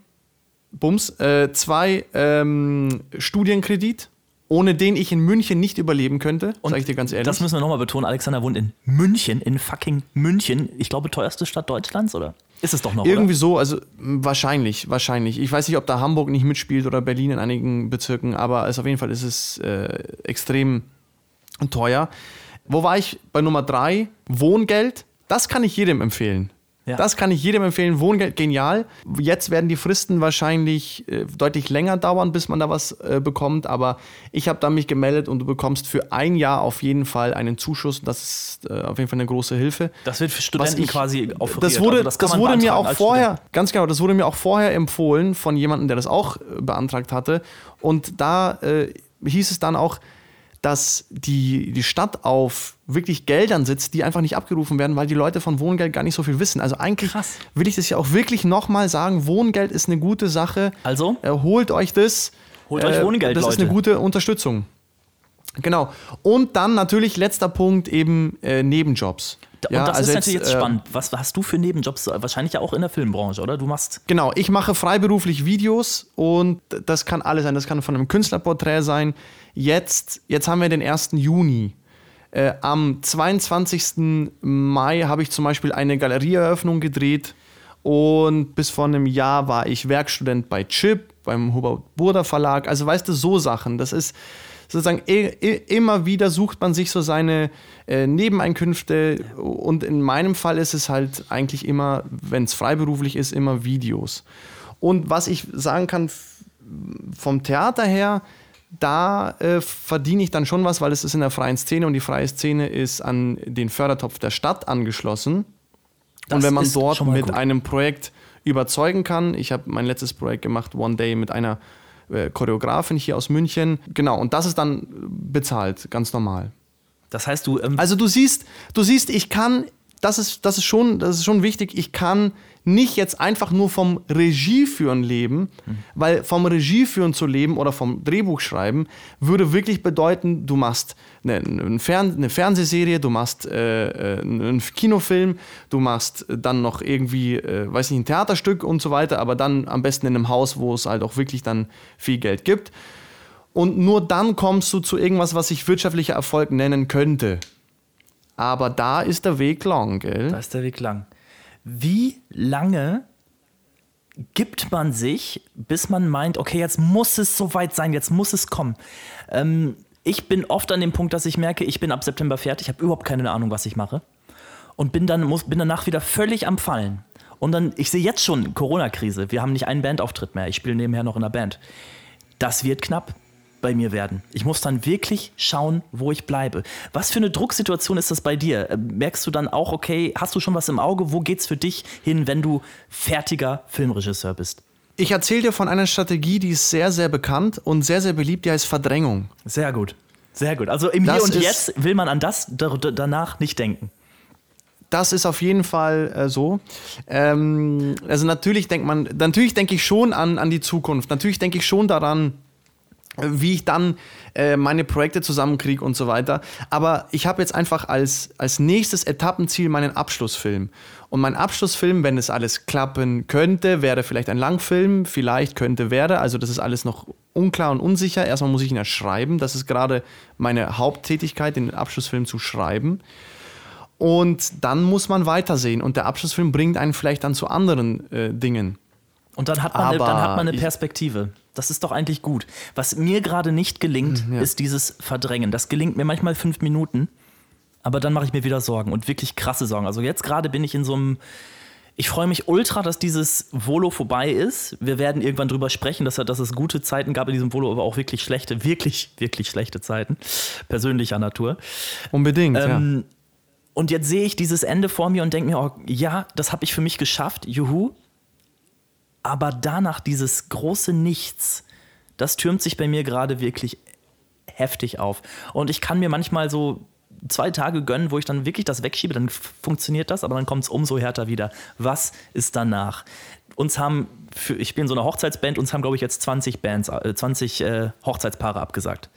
Speaker 2: Bums. Äh, zwei, ähm, Studienkredit ohne den ich in München nicht überleben könnte, sag ich dir ganz ehrlich.
Speaker 1: Das müssen wir nochmal betonen. Alexander wohnt in München, in fucking München. Ich glaube, teuerste Stadt Deutschlands, oder? Ist es doch noch,
Speaker 2: Irgendwie
Speaker 1: oder?
Speaker 2: so, also wahrscheinlich, wahrscheinlich. Ich weiß nicht, ob da Hamburg nicht mitspielt oder Berlin in einigen Bezirken, aber also auf jeden Fall ist es äh, extrem teuer. Wo war ich? Bei Nummer drei, Wohngeld. Das kann ich jedem empfehlen. Ja. Das kann ich jedem empfehlen. Wohngeld genial. Jetzt werden die Fristen wahrscheinlich äh, deutlich länger dauern, bis man da was äh, bekommt. Aber ich habe da mich gemeldet und du bekommst für ein Jahr auf jeden Fall einen Zuschuss. Das ist äh, auf jeden Fall eine große Hilfe.
Speaker 1: Das wird für Studenten ich, quasi offeriert.
Speaker 2: Das wurde, also das, das wurde mir auch vorher, Student. ganz genau, das wurde mir auch vorher empfohlen von jemandem, der das auch äh, beantragt hatte. Und da äh, hieß es dann auch, dass die, die Stadt auf wirklich Geldern sitzt, die einfach nicht abgerufen werden, weil die Leute von Wohngeld gar nicht so viel wissen. Also eigentlich Krass. will ich das ja auch wirklich nochmal sagen, Wohngeld ist eine gute Sache.
Speaker 1: Also?
Speaker 2: Äh, holt euch das.
Speaker 1: Holt äh, euch Wohngeld,
Speaker 2: Das
Speaker 1: Leute.
Speaker 2: ist eine gute Unterstützung. Genau. Und dann natürlich letzter Punkt eben äh, Nebenjobs.
Speaker 1: Und ja, das also ist natürlich jetzt, jetzt spannend. Was hast du für Nebenjobs? Wahrscheinlich ja auch in der Filmbranche, oder? Du machst.
Speaker 2: Genau, ich mache freiberuflich Videos und das kann alles sein. Das kann von einem Künstlerporträt sein. Jetzt, jetzt haben wir den 1. Juni. Äh, am 22. Mai habe ich zum Beispiel eine Galerieeröffnung gedreht. Und bis vor einem Jahr war ich Werkstudent bei Chip, beim Hubert Burda Verlag. Also weißt du, so Sachen. Das ist sozusagen immer wieder sucht man sich so seine äh, Nebeneinkünfte. Und in meinem Fall ist es halt eigentlich immer, wenn es freiberuflich ist, immer Videos. Und was ich sagen kann vom Theater her, da äh, verdiene ich dann schon was, weil es ist in der freien Szene und die freie Szene ist an den Fördertopf der Stadt angeschlossen. Das und wenn man dort mit gut. einem Projekt überzeugen kann, ich habe mein letztes Projekt gemacht, One Day, mit einer Choreografin hier aus München, genau, und das ist dann bezahlt, ganz normal.
Speaker 1: Das heißt, du. Ähm
Speaker 2: also du siehst, du siehst, ich kann, das ist, das ist schon, das ist schon wichtig, ich kann nicht jetzt einfach nur vom Regieführen leben, mhm. weil vom Regieführen zu leben oder vom Drehbuchschreiben würde wirklich bedeuten, du machst eine, eine, Fern eine Fernsehserie, du machst äh, äh, einen Kinofilm, du machst dann noch irgendwie, äh, weiß nicht, ein Theaterstück und so weiter, aber dann am besten in einem Haus, wo es halt auch wirklich dann viel Geld gibt. Und nur dann kommst du zu irgendwas, was sich wirtschaftlicher Erfolg nennen könnte. Aber da ist der Weg lang, gell?
Speaker 1: Da ist der Weg lang wie lange gibt man sich, bis man meint, okay, jetzt muss es soweit sein, jetzt muss es kommen. Ähm, ich bin oft an dem Punkt, dass ich merke, ich bin ab September fertig, habe überhaupt keine Ahnung, was ich mache. Und bin, dann, muss, bin danach wieder völlig am Fallen. Und dann, ich sehe jetzt schon Corona-Krise. Wir haben nicht einen Bandauftritt mehr. Ich spiele nebenher noch in der Band. Das wird knapp bei mir werden. Ich muss dann wirklich schauen, wo ich bleibe. Was für eine Drucksituation ist das bei dir? Äh, merkst du dann auch, okay, hast du schon was im Auge? Wo geht's für dich hin, wenn du fertiger Filmregisseur bist?
Speaker 2: Ich erzähle dir von einer Strategie, die ist sehr, sehr bekannt und sehr, sehr beliebt, die heißt Verdrängung.
Speaker 1: Sehr gut. Sehr gut. Also im das Hier und Jetzt will man an das danach nicht denken.
Speaker 2: Das ist auf jeden Fall äh, so. Ähm, also natürlich denkt man, natürlich denke ich schon an, an die Zukunft. Natürlich denke ich schon daran, wie ich dann äh, meine Projekte zusammenkriege und so weiter. Aber ich habe jetzt einfach als, als nächstes Etappenziel meinen Abschlussfilm. Und mein Abschlussfilm, wenn es alles klappen könnte, wäre vielleicht ein Langfilm, vielleicht könnte, wäre. Also das ist alles noch unklar und unsicher. Erstmal muss ich ihn ja schreiben. Das ist gerade meine Haupttätigkeit, den Abschlussfilm zu schreiben. Und dann muss man weitersehen. Und der Abschlussfilm bringt einen vielleicht dann zu anderen äh, Dingen.
Speaker 1: Und dann hat man, eine, dann hat man eine Perspektive. Das ist doch eigentlich gut. Was mir gerade nicht gelingt, mhm, ja. ist dieses Verdrängen. Das gelingt mir manchmal fünf Minuten, aber dann mache ich mir wieder Sorgen und wirklich krasse Sorgen. Also jetzt gerade bin ich in so einem. Ich freue mich ultra, dass dieses Volo vorbei ist. Wir werden irgendwann drüber sprechen, dass, dass es gute Zeiten gab in diesem Volo, aber auch wirklich schlechte, wirklich, wirklich schlechte Zeiten. Persönlicher Natur.
Speaker 2: Unbedingt, ähm, ja.
Speaker 1: Und jetzt sehe ich dieses Ende vor mir und denke mir, oh, ja, das habe ich für mich geschafft, juhu aber danach dieses große Nichts, das türmt sich bei mir gerade wirklich heftig auf. Und ich kann mir manchmal so zwei Tage gönnen, wo ich dann wirklich das wegschiebe, dann funktioniert das, aber dann kommt es umso härter wieder. Was ist danach? Uns haben, für, ich bin in so einer Hochzeitsband, uns haben, glaube ich, jetzt 20 Bands, äh, 20 äh, Hochzeitspaare abgesagt.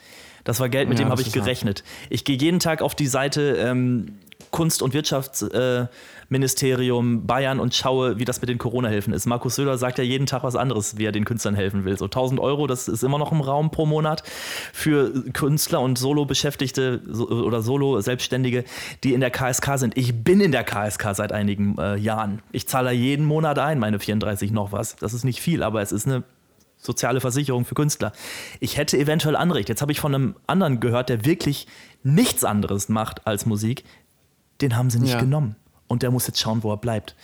Speaker 1: Das war Geld, mit ja, dem habe ich gerechnet. Ich gehe jeden Tag auf die Seite ähm, Kunst- und Wirtschaftsministerium Bayern und schaue, wie das mit den Corona-Hilfen ist. Markus Söder sagt ja jeden Tag was anderes, wie er den Künstlern helfen will. So 1000 Euro, das ist immer noch im Raum pro Monat für Künstler und Solo-Beschäftigte oder Solo-Selbstständige, die in der KSK sind. Ich bin in der KSK seit einigen äh, Jahren. Ich zahle jeden Monat ein, meine 34 noch was. Das ist nicht viel, aber es ist eine soziale Versicherung für Künstler. Ich hätte eventuell Anrecht. Jetzt habe ich von einem anderen gehört, der wirklich nichts anderes macht als Musik den haben sie nicht ja. genommen. Und der muss jetzt schauen, wo er bleibt.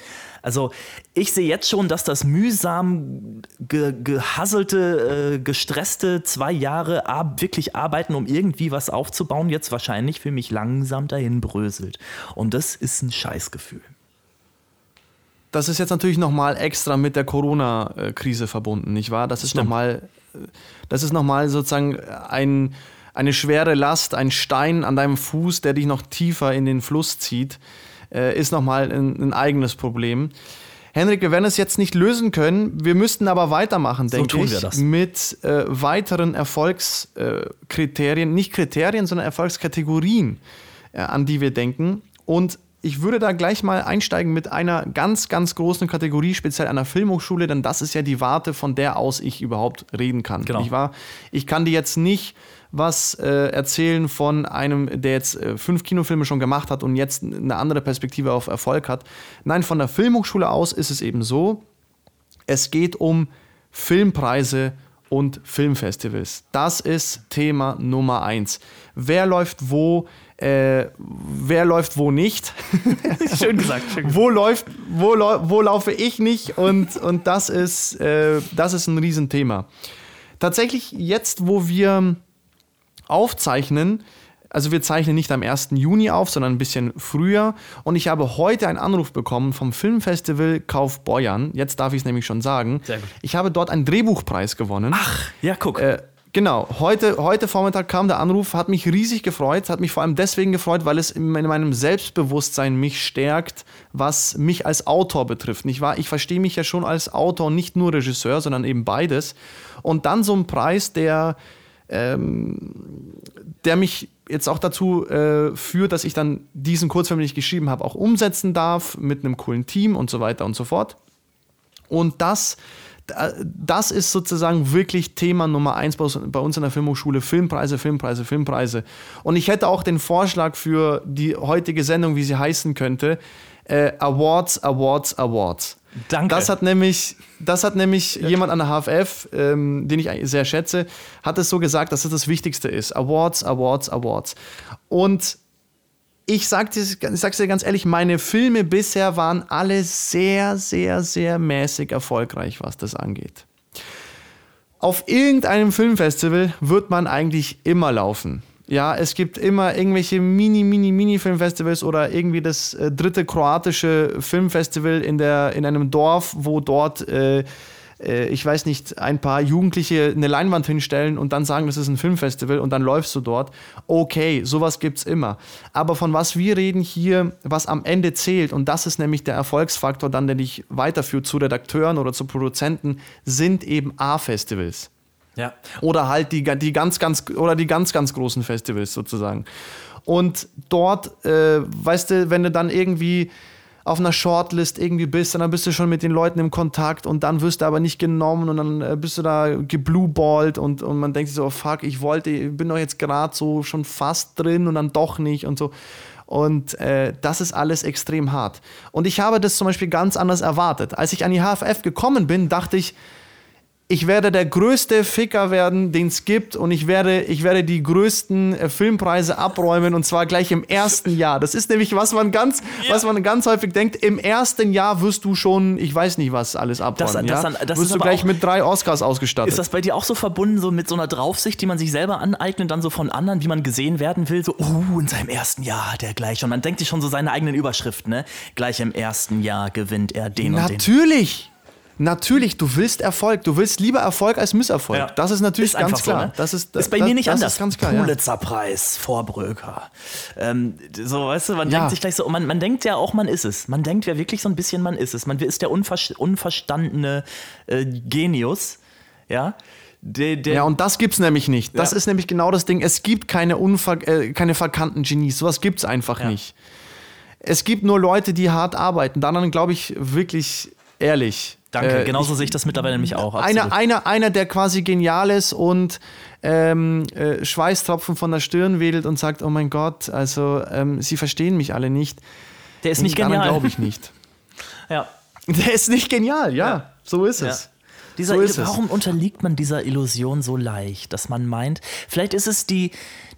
Speaker 1: Also ich sehe jetzt schon, dass das mühsam ge gehasselte, äh, gestresste zwei Jahre ar wirklich arbeiten, um irgendwie was aufzubauen, jetzt wahrscheinlich für mich langsam dahin bröselt. Und das ist ein Scheißgefühl.
Speaker 2: Das ist jetzt natürlich nochmal extra mit der Corona-Krise verbunden, nicht wahr? Das ist nochmal, das ist nochmal sozusagen ein eine schwere Last, ein Stein an deinem Fuß, der dich noch tiefer in den Fluss zieht, äh, ist nochmal ein, ein eigenes Problem. Henrik, wir werden es jetzt nicht lösen können. Wir müssten aber weitermachen, so denke ich, mit äh, weiteren Erfolgskriterien, äh, nicht Kriterien, sondern Erfolgskategorien, äh, an die wir denken. Und ich würde da gleich mal einsteigen mit einer ganz, ganz großen Kategorie, speziell einer Filmhochschule, denn das ist ja die Warte, von der aus ich überhaupt reden kann. Genau. Ich, war, ich kann dir jetzt nicht was äh, erzählen von einem, der jetzt äh, fünf Kinofilme schon gemacht hat und jetzt eine andere Perspektive auf Erfolg hat. Nein, von der Filmhochschule aus ist es eben so, es geht um Filmpreise und Filmfestivals. Das ist Thema Nummer eins. Wer läuft wo? Äh, wer läuft wo nicht?
Speaker 1: schön gesagt. Schön
Speaker 2: wo läuft, wo, wo laufe ich nicht? Und, und das, ist, äh, das ist ein Riesenthema. Tatsächlich jetzt, wo wir aufzeichnen. Also wir zeichnen nicht am 1. Juni auf, sondern ein bisschen früher. Und ich habe heute einen Anruf bekommen vom Filmfestival Kaufbeuern. Jetzt darf ich es nämlich schon sagen. Sehr gut. Ich habe dort einen Drehbuchpreis gewonnen.
Speaker 1: Ach, ja, guck. Äh,
Speaker 2: Genau, heute, heute Vormittag kam der Anruf, hat mich riesig gefreut, hat mich vor allem deswegen gefreut, weil es in meinem Selbstbewusstsein mich stärkt, was mich als Autor betrifft. Nicht wahr? Ich verstehe mich ja schon als Autor, nicht nur Regisseur, sondern eben beides. Und dann so ein Preis, der ähm, der mich jetzt auch dazu äh, führt, dass ich dann diesen Kurzfilm, den ich geschrieben habe, auch umsetzen darf mit einem coolen Team und so weiter und so fort. Und das, das ist sozusagen wirklich Thema Nummer eins bei uns in der Filmhochschule. Filmpreise, Filmpreise, Filmpreise. Und ich hätte auch den Vorschlag für die heutige Sendung, wie sie heißen könnte, äh, Awards, Awards, Awards.
Speaker 1: Danke.
Speaker 2: Das hat nämlich, das hat nämlich ja. jemand an der HFF, ähm, den ich sehr schätze, hat es so gesagt, dass das das Wichtigste ist. Awards, Awards, Awards. Und ich sag dir, ich sag's dir ganz ehrlich, meine Filme bisher waren alle sehr, sehr, sehr mäßig erfolgreich, was das angeht. Auf irgendeinem Filmfestival wird man eigentlich immer laufen. Ja, es gibt immer irgendwelche Mini, Mini, Mini-Filmfestivals oder irgendwie das äh, dritte kroatische Filmfestival in, der, in einem Dorf, wo dort, äh, äh, ich weiß nicht, ein paar Jugendliche eine Leinwand hinstellen und dann sagen, das ist ein Filmfestival und dann läufst du dort. Okay, sowas gibt's immer. Aber von was wir reden hier, was am Ende zählt, und das ist nämlich der Erfolgsfaktor dann, der dich weiterführt zu Redakteuren oder zu Produzenten, sind eben A-Festivals. Ja. Oder halt die, die ganz, ganz, oder die ganz, ganz großen Festivals sozusagen. Und dort, äh, weißt du, wenn du dann irgendwie auf einer Shortlist irgendwie bist, dann bist du schon mit den Leuten im Kontakt und dann wirst du aber nicht genommen und dann äh, bist du da geblueballt und, und man denkt sich so, oh fuck, ich wollte, bin doch jetzt gerade so schon fast drin und dann doch nicht und so. Und äh, das ist alles extrem hart. Und ich habe das zum Beispiel ganz anders erwartet. Als ich an die HFF gekommen bin, dachte ich, ich werde der größte Ficker werden, den es gibt und ich werde, ich werde die größten äh, Filmpreise abräumen und zwar gleich im ersten Jahr. Das ist nämlich, was man ganz, ja. was man ganz häufig denkt, im ersten Jahr wirst du schon, ich weiß nicht was, alles abräumen. Das, das, ja? das wirst du gleich mit drei Oscars ausgestattet.
Speaker 1: Ist das bei dir auch so verbunden, so mit so einer Draufsicht, die man sich selber aneignet, dann so von anderen, wie man gesehen werden will, so, oh, in seinem ersten Jahr der gleich. Und man denkt sich schon so seine eigenen Überschriften, ne? Gleich im ersten Jahr gewinnt er den
Speaker 2: Natürlich.
Speaker 1: und
Speaker 2: den. Natürlich! Natürlich, du willst Erfolg. Du willst lieber Erfolg als Misserfolg. Ja. Das ist natürlich ist ganz klar. So, ne?
Speaker 1: das ist, ist bei das, mir nicht das anders. Ist ganz klar, Pulitzerpreis, Vorbröker. Ähm, so, weißt du, man ja. denkt sich gleich so, man, man denkt ja auch, man ist es. Man denkt ja wirklich so ein bisschen, man ist es. Man ist der unver unverstandene äh, Genius. Ja.
Speaker 2: Der, der ja, und das gibt's nämlich nicht. Das ja. ist nämlich genau das Ding. Es gibt keine, unver äh, keine verkannten Genies. Sowas gibt's einfach ja. nicht. Es gibt nur Leute, die hart arbeiten. Dann glaube ich wirklich ehrlich
Speaker 1: Danke, äh, genauso ich, sehe ich das mittlerweile nämlich auch.
Speaker 2: Einer, einer, einer, der quasi genial ist und ähm, äh, Schweißtropfen von der Stirn wedelt und sagt, oh mein Gott, also ähm, sie verstehen mich alle nicht.
Speaker 1: Der ist nicht genial.
Speaker 2: glaube ich nicht.
Speaker 1: ja.
Speaker 2: Der ist nicht genial, ja. ja. So ist es. Ja.
Speaker 1: Dieser, so warum unterliegt man dieser Illusion so leicht, dass man meint, vielleicht ist es die,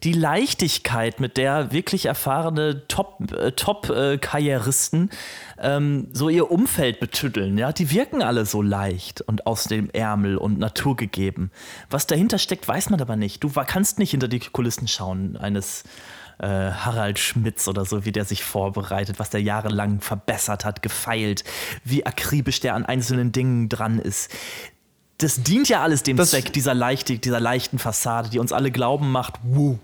Speaker 1: die Leichtigkeit, mit der wirklich erfahrene Top-Karrieristen äh, Top, äh, ähm, so ihr Umfeld betütteln. Ja? Die wirken alle so leicht und aus dem Ärmel und naturgegeben. Was dahinter steckt, weiß man aber nicht. Du kannst nicht hinter die Kulissen schauen eines äh, Harald Schmitz oder so, wie der sich vorbereitet, was der jahrelang verbessert hat, gefeilt, wie akribisch der an einzelnen Dingen dran ist. Das dient ja alles dem das Zweck dieser, Leichtig, dieser leichten Fassade, die uns alle glauben macht, wuh,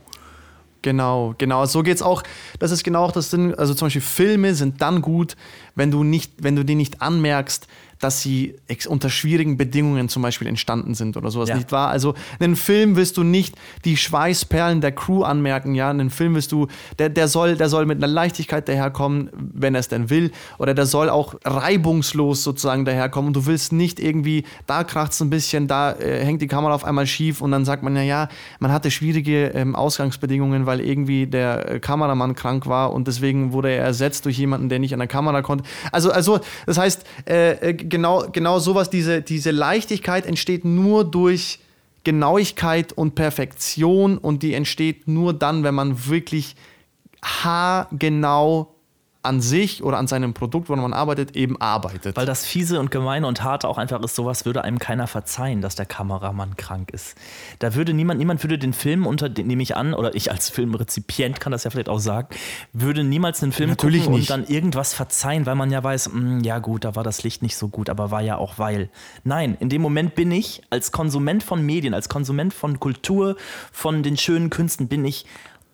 Speaker 2: Genau, genau. So geht's auch. Das ist genau auch das Sinn. Also zum Beispiel Filme sind dann gut, wenn du nicht, wenn du die nicht anmerkst, dass sie unter schwierigen Bedingungen zum Beispiel entstanden sind oder sowas, ja. nicht wahr? Also einen Film willst du nicht die Schweißperlen der Crew anmerken, ja? Einen Film willst du, der, der, soll, der soll mit einer Leichtigkeit daherkommen, wenn er es denn will, oder der soll auch reibungslos sozusagen daherkommen und du willst nicht irgendwie, da kracht es ein bisschen, da äh, hängt die Kamera auf einmal schief und dann sagt man, ja, ja, man hatte schwierige ähm, Ausgangsbedingungen, weil irgendwie der äh, Kameramann krank war und deswegen wurde er ersetzt durch jemanden, der nicht an der Kamera konnte. Also, also das heißt, äh, äh genau, genau sowas, diese, diese Leichtigkeit entsteht nur durch Genauigkeit und Perfektion und die entsteht nur dann, wenn man wirklich haargenau an sich oder an seinem Produkt, woran man arbeitet, eben arbeitet.
Speaker 1: Weil das fiese und gemeine und harte auch einfach ist, sowas würde einem keiner verzeihen, dass der Kameramann krank ist. Da würde niemand, niemand würde den Film unter, nehme ich an, oder ich als Filmrezipient kann das ja vielleicht auch sagen, würde niemals einen Film
Speaker 2: Natürlich gucken
Speaker 1: nicht. und dann irgendwas verzeihen, weil man ja weiß, mh, hm, ja gut, da war das Licht nicht so gut, aber war ja auch weil. Nein, in dem Moment bin ich als Konsument von Medien, als Konsument von Kultur, von den schönen Künsten, bin ich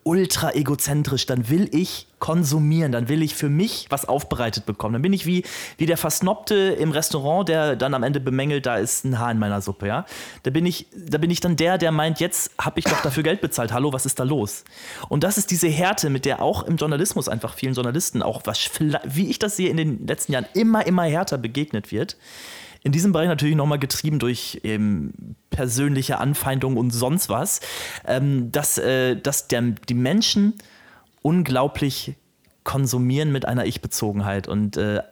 Speaker 1: ultra egozentrisch, dann will ich konsumieren, dann will ich für mich was aufbereitet bekommen. Dann bin ich wie, wie der Versnobte im Restaurant, der dann am Ende bemängelt, da ist ein Haar in meiner Suppe, ja. Da bin ich, da bin ich dann der, der meint, jetzt habe ich doch dafür Geld bezahlt. Hallo, was ist da los? Und das ist diese Härte, mit der auch im Journalismus einfach vielen Journalisten, auch was, wie ich das sehe, in den letzten Jahren immer, immer härter begegnet wird. In diesem Bereich natürlich nochmal getrieben durch ähm, persönliche Anfeindungen und sonst was, ähm, dass, äh, dass der, die Menschen unglaublich konsumieren mit einer Ich-Bezogenheit und äh,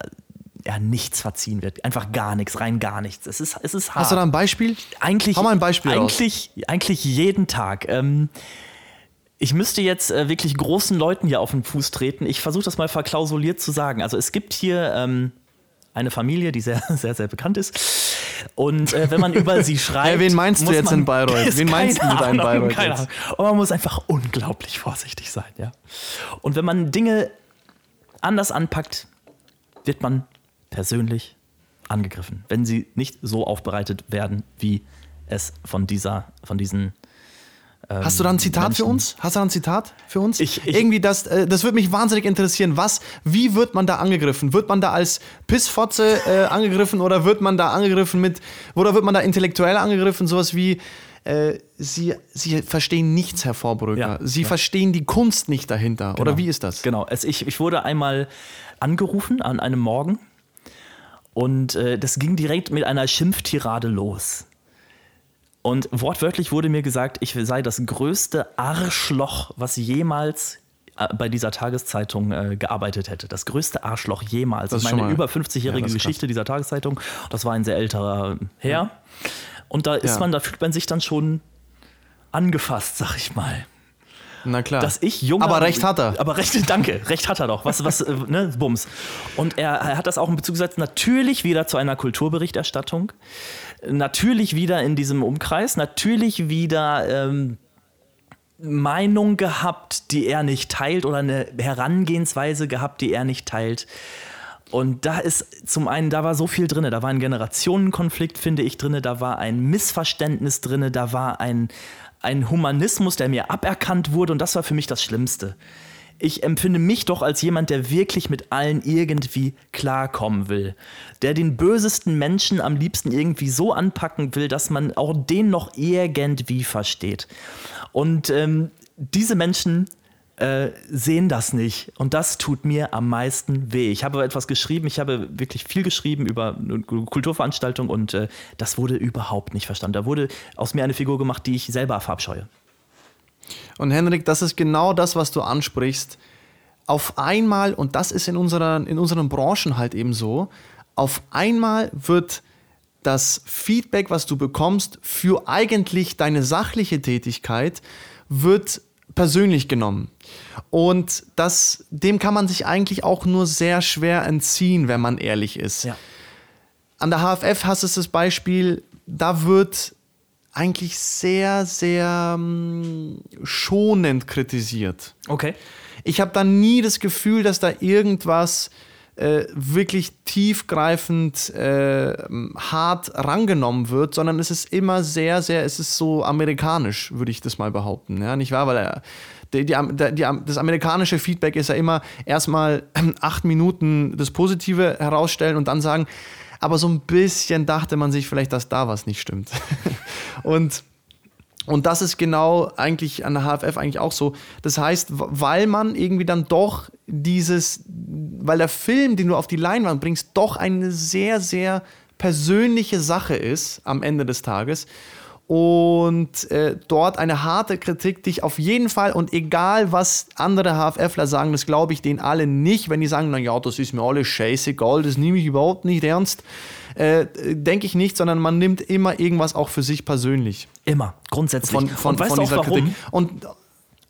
Speaker 1: ja, nichts verziehen wird. Einfach gar nichts, rein gar nichts. Es ist, es ist hart.
Speaker 2: Hast du da ein Beispiel?
Speaker 1: Eigentlich,
Speaker 2: Hau mal ein Beispiel
Speaker 1: eigentlich, eigentlich jeden Tag. Ähm, ich müsste jetzt äh, wirklich großen Leuten hier auf den Fuß treten. Ich versuche das mal verklausuliert zu sagen. Also es gibt hier ähm, eine Familie, die sehr, sehr, sehr bekannt ist. Und äh, wenn man über sie schreibt.
Speaker 2: Ja, wen meinst du jetzt in Bayreuth? Wen meinst du mit deinem Bayreuth?
Speaker 1: Keine Ahnung. Und man muss einfach unglaublich vorsichtig sein, ja. Und wenn man Dinge anders anpackt, wird man persönlich angegriffen, wenn sie nicht so aufbereitet werden, wie es von dieser, von diesen
Speaker 2: Hast du da ein Zitat Menschen. für uns? Hast du da ein Zitat für uns?
Speaker 1: Ich, ich,
Speaker 2: Irgendwie das, äh, das würde mich wahnsinnig interessieren. Was, wie wird man da angegriffen? Wird man da als Pissfotze äh, angegriffen oder wird man da angegriffen mit, oder wird man da intellektuell angegriffen? Sowas wie, äh, sie, sie verstehen nichts, Herr Vorbrücker. Ja, sie ja. verstehen die Kunst nicht dahinter.
Speaker 1: Genau.
Speaker 2: Oder wie ist das?
Speaker 1: Genau. Es, ich, ich wurde einmal angerufen an einem Morgen und äh, das ging direkt mit einer Schimpftirade los. Und wortwörtlich wurde mir gesagt, ich sei das größte Arschloch, was jemals äh, bei dieser Tageszeitung äh, gearbeitet hätte. Das größte Arschloch jemals. Das ist meine über 50-jährige ja, Geschichte dieser Tageszeitung. Das war ein sehr älterer Herr. Ja. Und da ist ja. man, da fühlt man sich dann schon angefasst, sag ich mal.
Speaker 2: Na klar.
Speaker 1: Dass ich junger,
Speaker 2: aber recht hat er.
Speaker 1: Aber recht, danke, recht hat er doch. Was, was, äh, ne, Bums. Und er, er, hat das auch in Bezug gesetzt, natürlich wieder zu einer Kulturberichterstattung, natürlich wieder in diesem Umkreis, natürlich wieder ähm, Meinung gehabt, die er nicht teilt oder eine Herangehensweise gehabt, die er nicht teilt. Und da ist zum einen, da war so viel drin, da war ein Generationenkonflikt, finde ich, drin, da war ein Missverständnis drin, da war ein, ein Humanismus, der mir aberkannt wurde und das war für mich das Schlimmste. Ich empfinde mich doch als jemand, der wirklich mit allen irgendwie klarkommen will. Der den bösesten Menschen am liebsten irgendwie so anpacken will, dass man auch den noch irgendwie versteht. Und ähm, diese Menschen äh, sehen das nicht. Und das tut mir am meisten weh. Ich habe etwas geschrieben, ich habe wirklich viel geschrieben über Kulturveranstaltungen und äh, das wurde überhaupt nicht verstanden. Da wurde aus mir eine Figur gemacht, die ich selber verabscheue.
Speaker 2: Und Henrik, das ist genau das, was du ansprichst. Auf einmal, und das ist in, unserer, in unseren Branchen halt eben so, auf einmal wird das Feedback, was du bekommst für eigentlich deine sachliche Tätigkeit, wird persönlich genommen. Und das, dem kann man sich eigentlich auch nur sehr schwer entziehen, wenn man ehrlich ist. Ja. An der HFF hast du das Beispiel, da wird eigentlich sehr, sehr um, hm, schonend kritisiert.
Speaker 1: Okay.
Speaker 2: Ich habe da nie das Gefühl, dass da irgendwas äh, wirklich tiefgreifend äh, hart rangenommen wird, sondern es ist immer sehr, sehr, es ist so amerikanisch, würde ich das mal behaupten. Ja, nicht wahr? Weil er, die, die, die, das amerikanische Feedback ist ja immer erstmal acht Minuten das Positive herausstellen und dann sagen, aber so ein bisschen dachte man sich vielleicht, dass da was nicht stimmt. und und das ist genau eigentlich an der HFF eigentlich auch so. Das heißt, weil man irgendwie dann doch dieses, weil der Film, den du auf die Leinwand bringst, doch eine sehr, sehr persönliche Sache ist am Ende des Tages. Und äh, dort eine harte Kritik dich auf jeden Fall und egal was andere HFFler sagen, das glaube ich denen alle nicht, wenn die sagen, naja, das ist mir alles scheißegal, das nehme ich überhaupt nicht ernst äh, denke ich nicht, sondern man nimmt immer irgendwas auch für sich persönlich.
Speaker 1: Immer, grundsätzlich.
Speaker 2: Von, von, Und weißt von dieser auch warum? Kritik. Und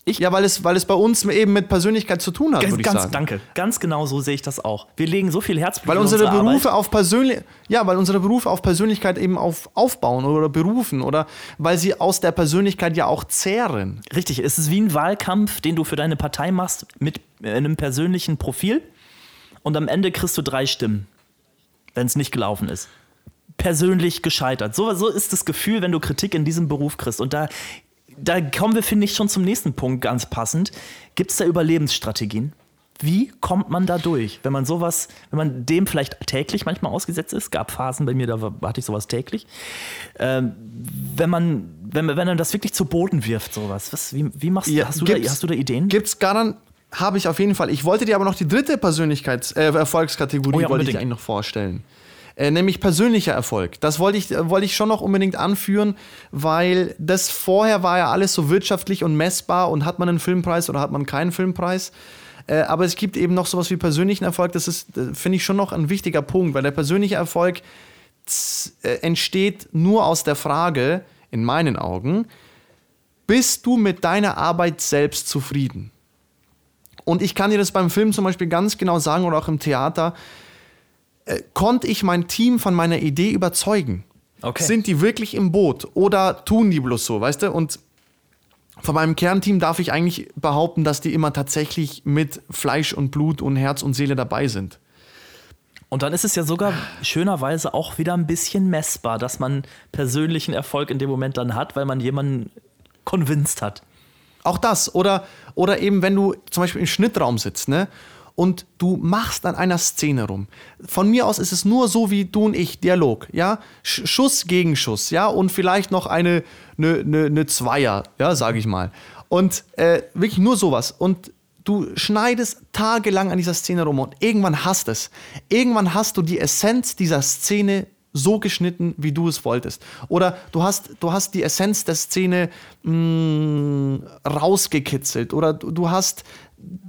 Speaker 2: ich, ja, weil es, weil es bei uns eben mit Persönlichkeit zu tun hat,
Speaker 1: würde ich sagen. Danke, ganz genau so sehe ich das auch. Wir legen so viel Herzblut
Speaker 2: weil unsere, unsere Berufe Arbeit. auf Persönlich ja, weil unsere Berufe auf Persönlichkeit eben auf, aufbauen oder berufen oder weil sie aus der Persönlichkeit ja auch zehren.
Speaker 1: Richtig, es ist wie ein Wahlkampf, den du für deine Partei machst mit einem persönlichen Profil und am Ende kriegst du drei Stimmen wenn es nicht gelaufen ist. Persönlich gescheitert. So, so ist das Gefühl, wenn du Kritik in diesem Beruf kriegst. Und da, da kommen wir, finde ich, schon zum nächsten Punkt ganz passend. Gibt es da Überlebensstrategien? Wie kommt man da durch, wenn man sowas, wenn man dem vielleicht täglich manchmal ausgesetzt ist? Gab Phasen bei mir, da hatte ich sowas täglich. Ähm, wenn man, wenn, wenn man das wirklich zu Boden wirft, sowas, was, wie, wie machst ja, hast, du da, hast du da Ideen?
Speaker 2: Gibt es gar, habe ich auf jeden Fall. Ich wollte dir aber noch die dritte Persönlichkeits-, äh, Erfolgskategorie oh ja, wollte ich dir eigentlich noch vorstellen. Äh, nämlich persönlicher Erfolg. Das wollte ich, wollte ich schon noch unbedingt anführen, weil das vorher war ja alles so wirtschaftlich und messbar und hat man einen Filmpreis oder hat man keinen Filmpreis. Äh, aber es gibt eben noch sowas wie persönlichen Erfolg. Das ist, äh, finde ich, schon noch ein wichtiger Punkt, weil der persönliche Erfolg äh, entsteht nur aus der Frage, in meinen Augen, bist du mit deiner Arbeit selbst zufrieden? Und ich kann dir das beim Film zum Beispiel ganz genau sagen oder auch im Theater. Äh, konnte ich mein Team von meiner Idee überzeugen? Okay. Sind die wirklich im Boot oder tun die bloß so, weißt du? Und von meinem Kernteam darf ich eigentlich behaupten, dass die immer tatsächlich mit Fleisch und Blut und Herz und Seele dabei sind.
Speaker 1: Und dann ist es ja sogar schönerweise auch wieder ein bisschen messbar, dass man persönlichen Erfolg in dem Moment dann hat, weil man jemanden convinced hat.
Speaker 2: Auch das. Oder, oder eben, wenn du zum Beispiel im Schnittraum sitzt, ne? Und du machst an einer Szene rum. Von mir aus ist es nur so wie du und ich, Dialog, ja? Schuss gegen Schuss, ja? Und vielleicht noch eine, eine, eine, eine Zweier, ja, sage ich mal. Und äh, wirklich nur sowas. Und du schneidest tagelang an dieser Szene rum und irgendwann hast es. Irgendwann hast du die Essenz dieser Szene so geschnitten, wie du es wolltest. Oder du hast, du hast die Essenz der Szene mh, mm, rausgekitzelt. Oder du, du hast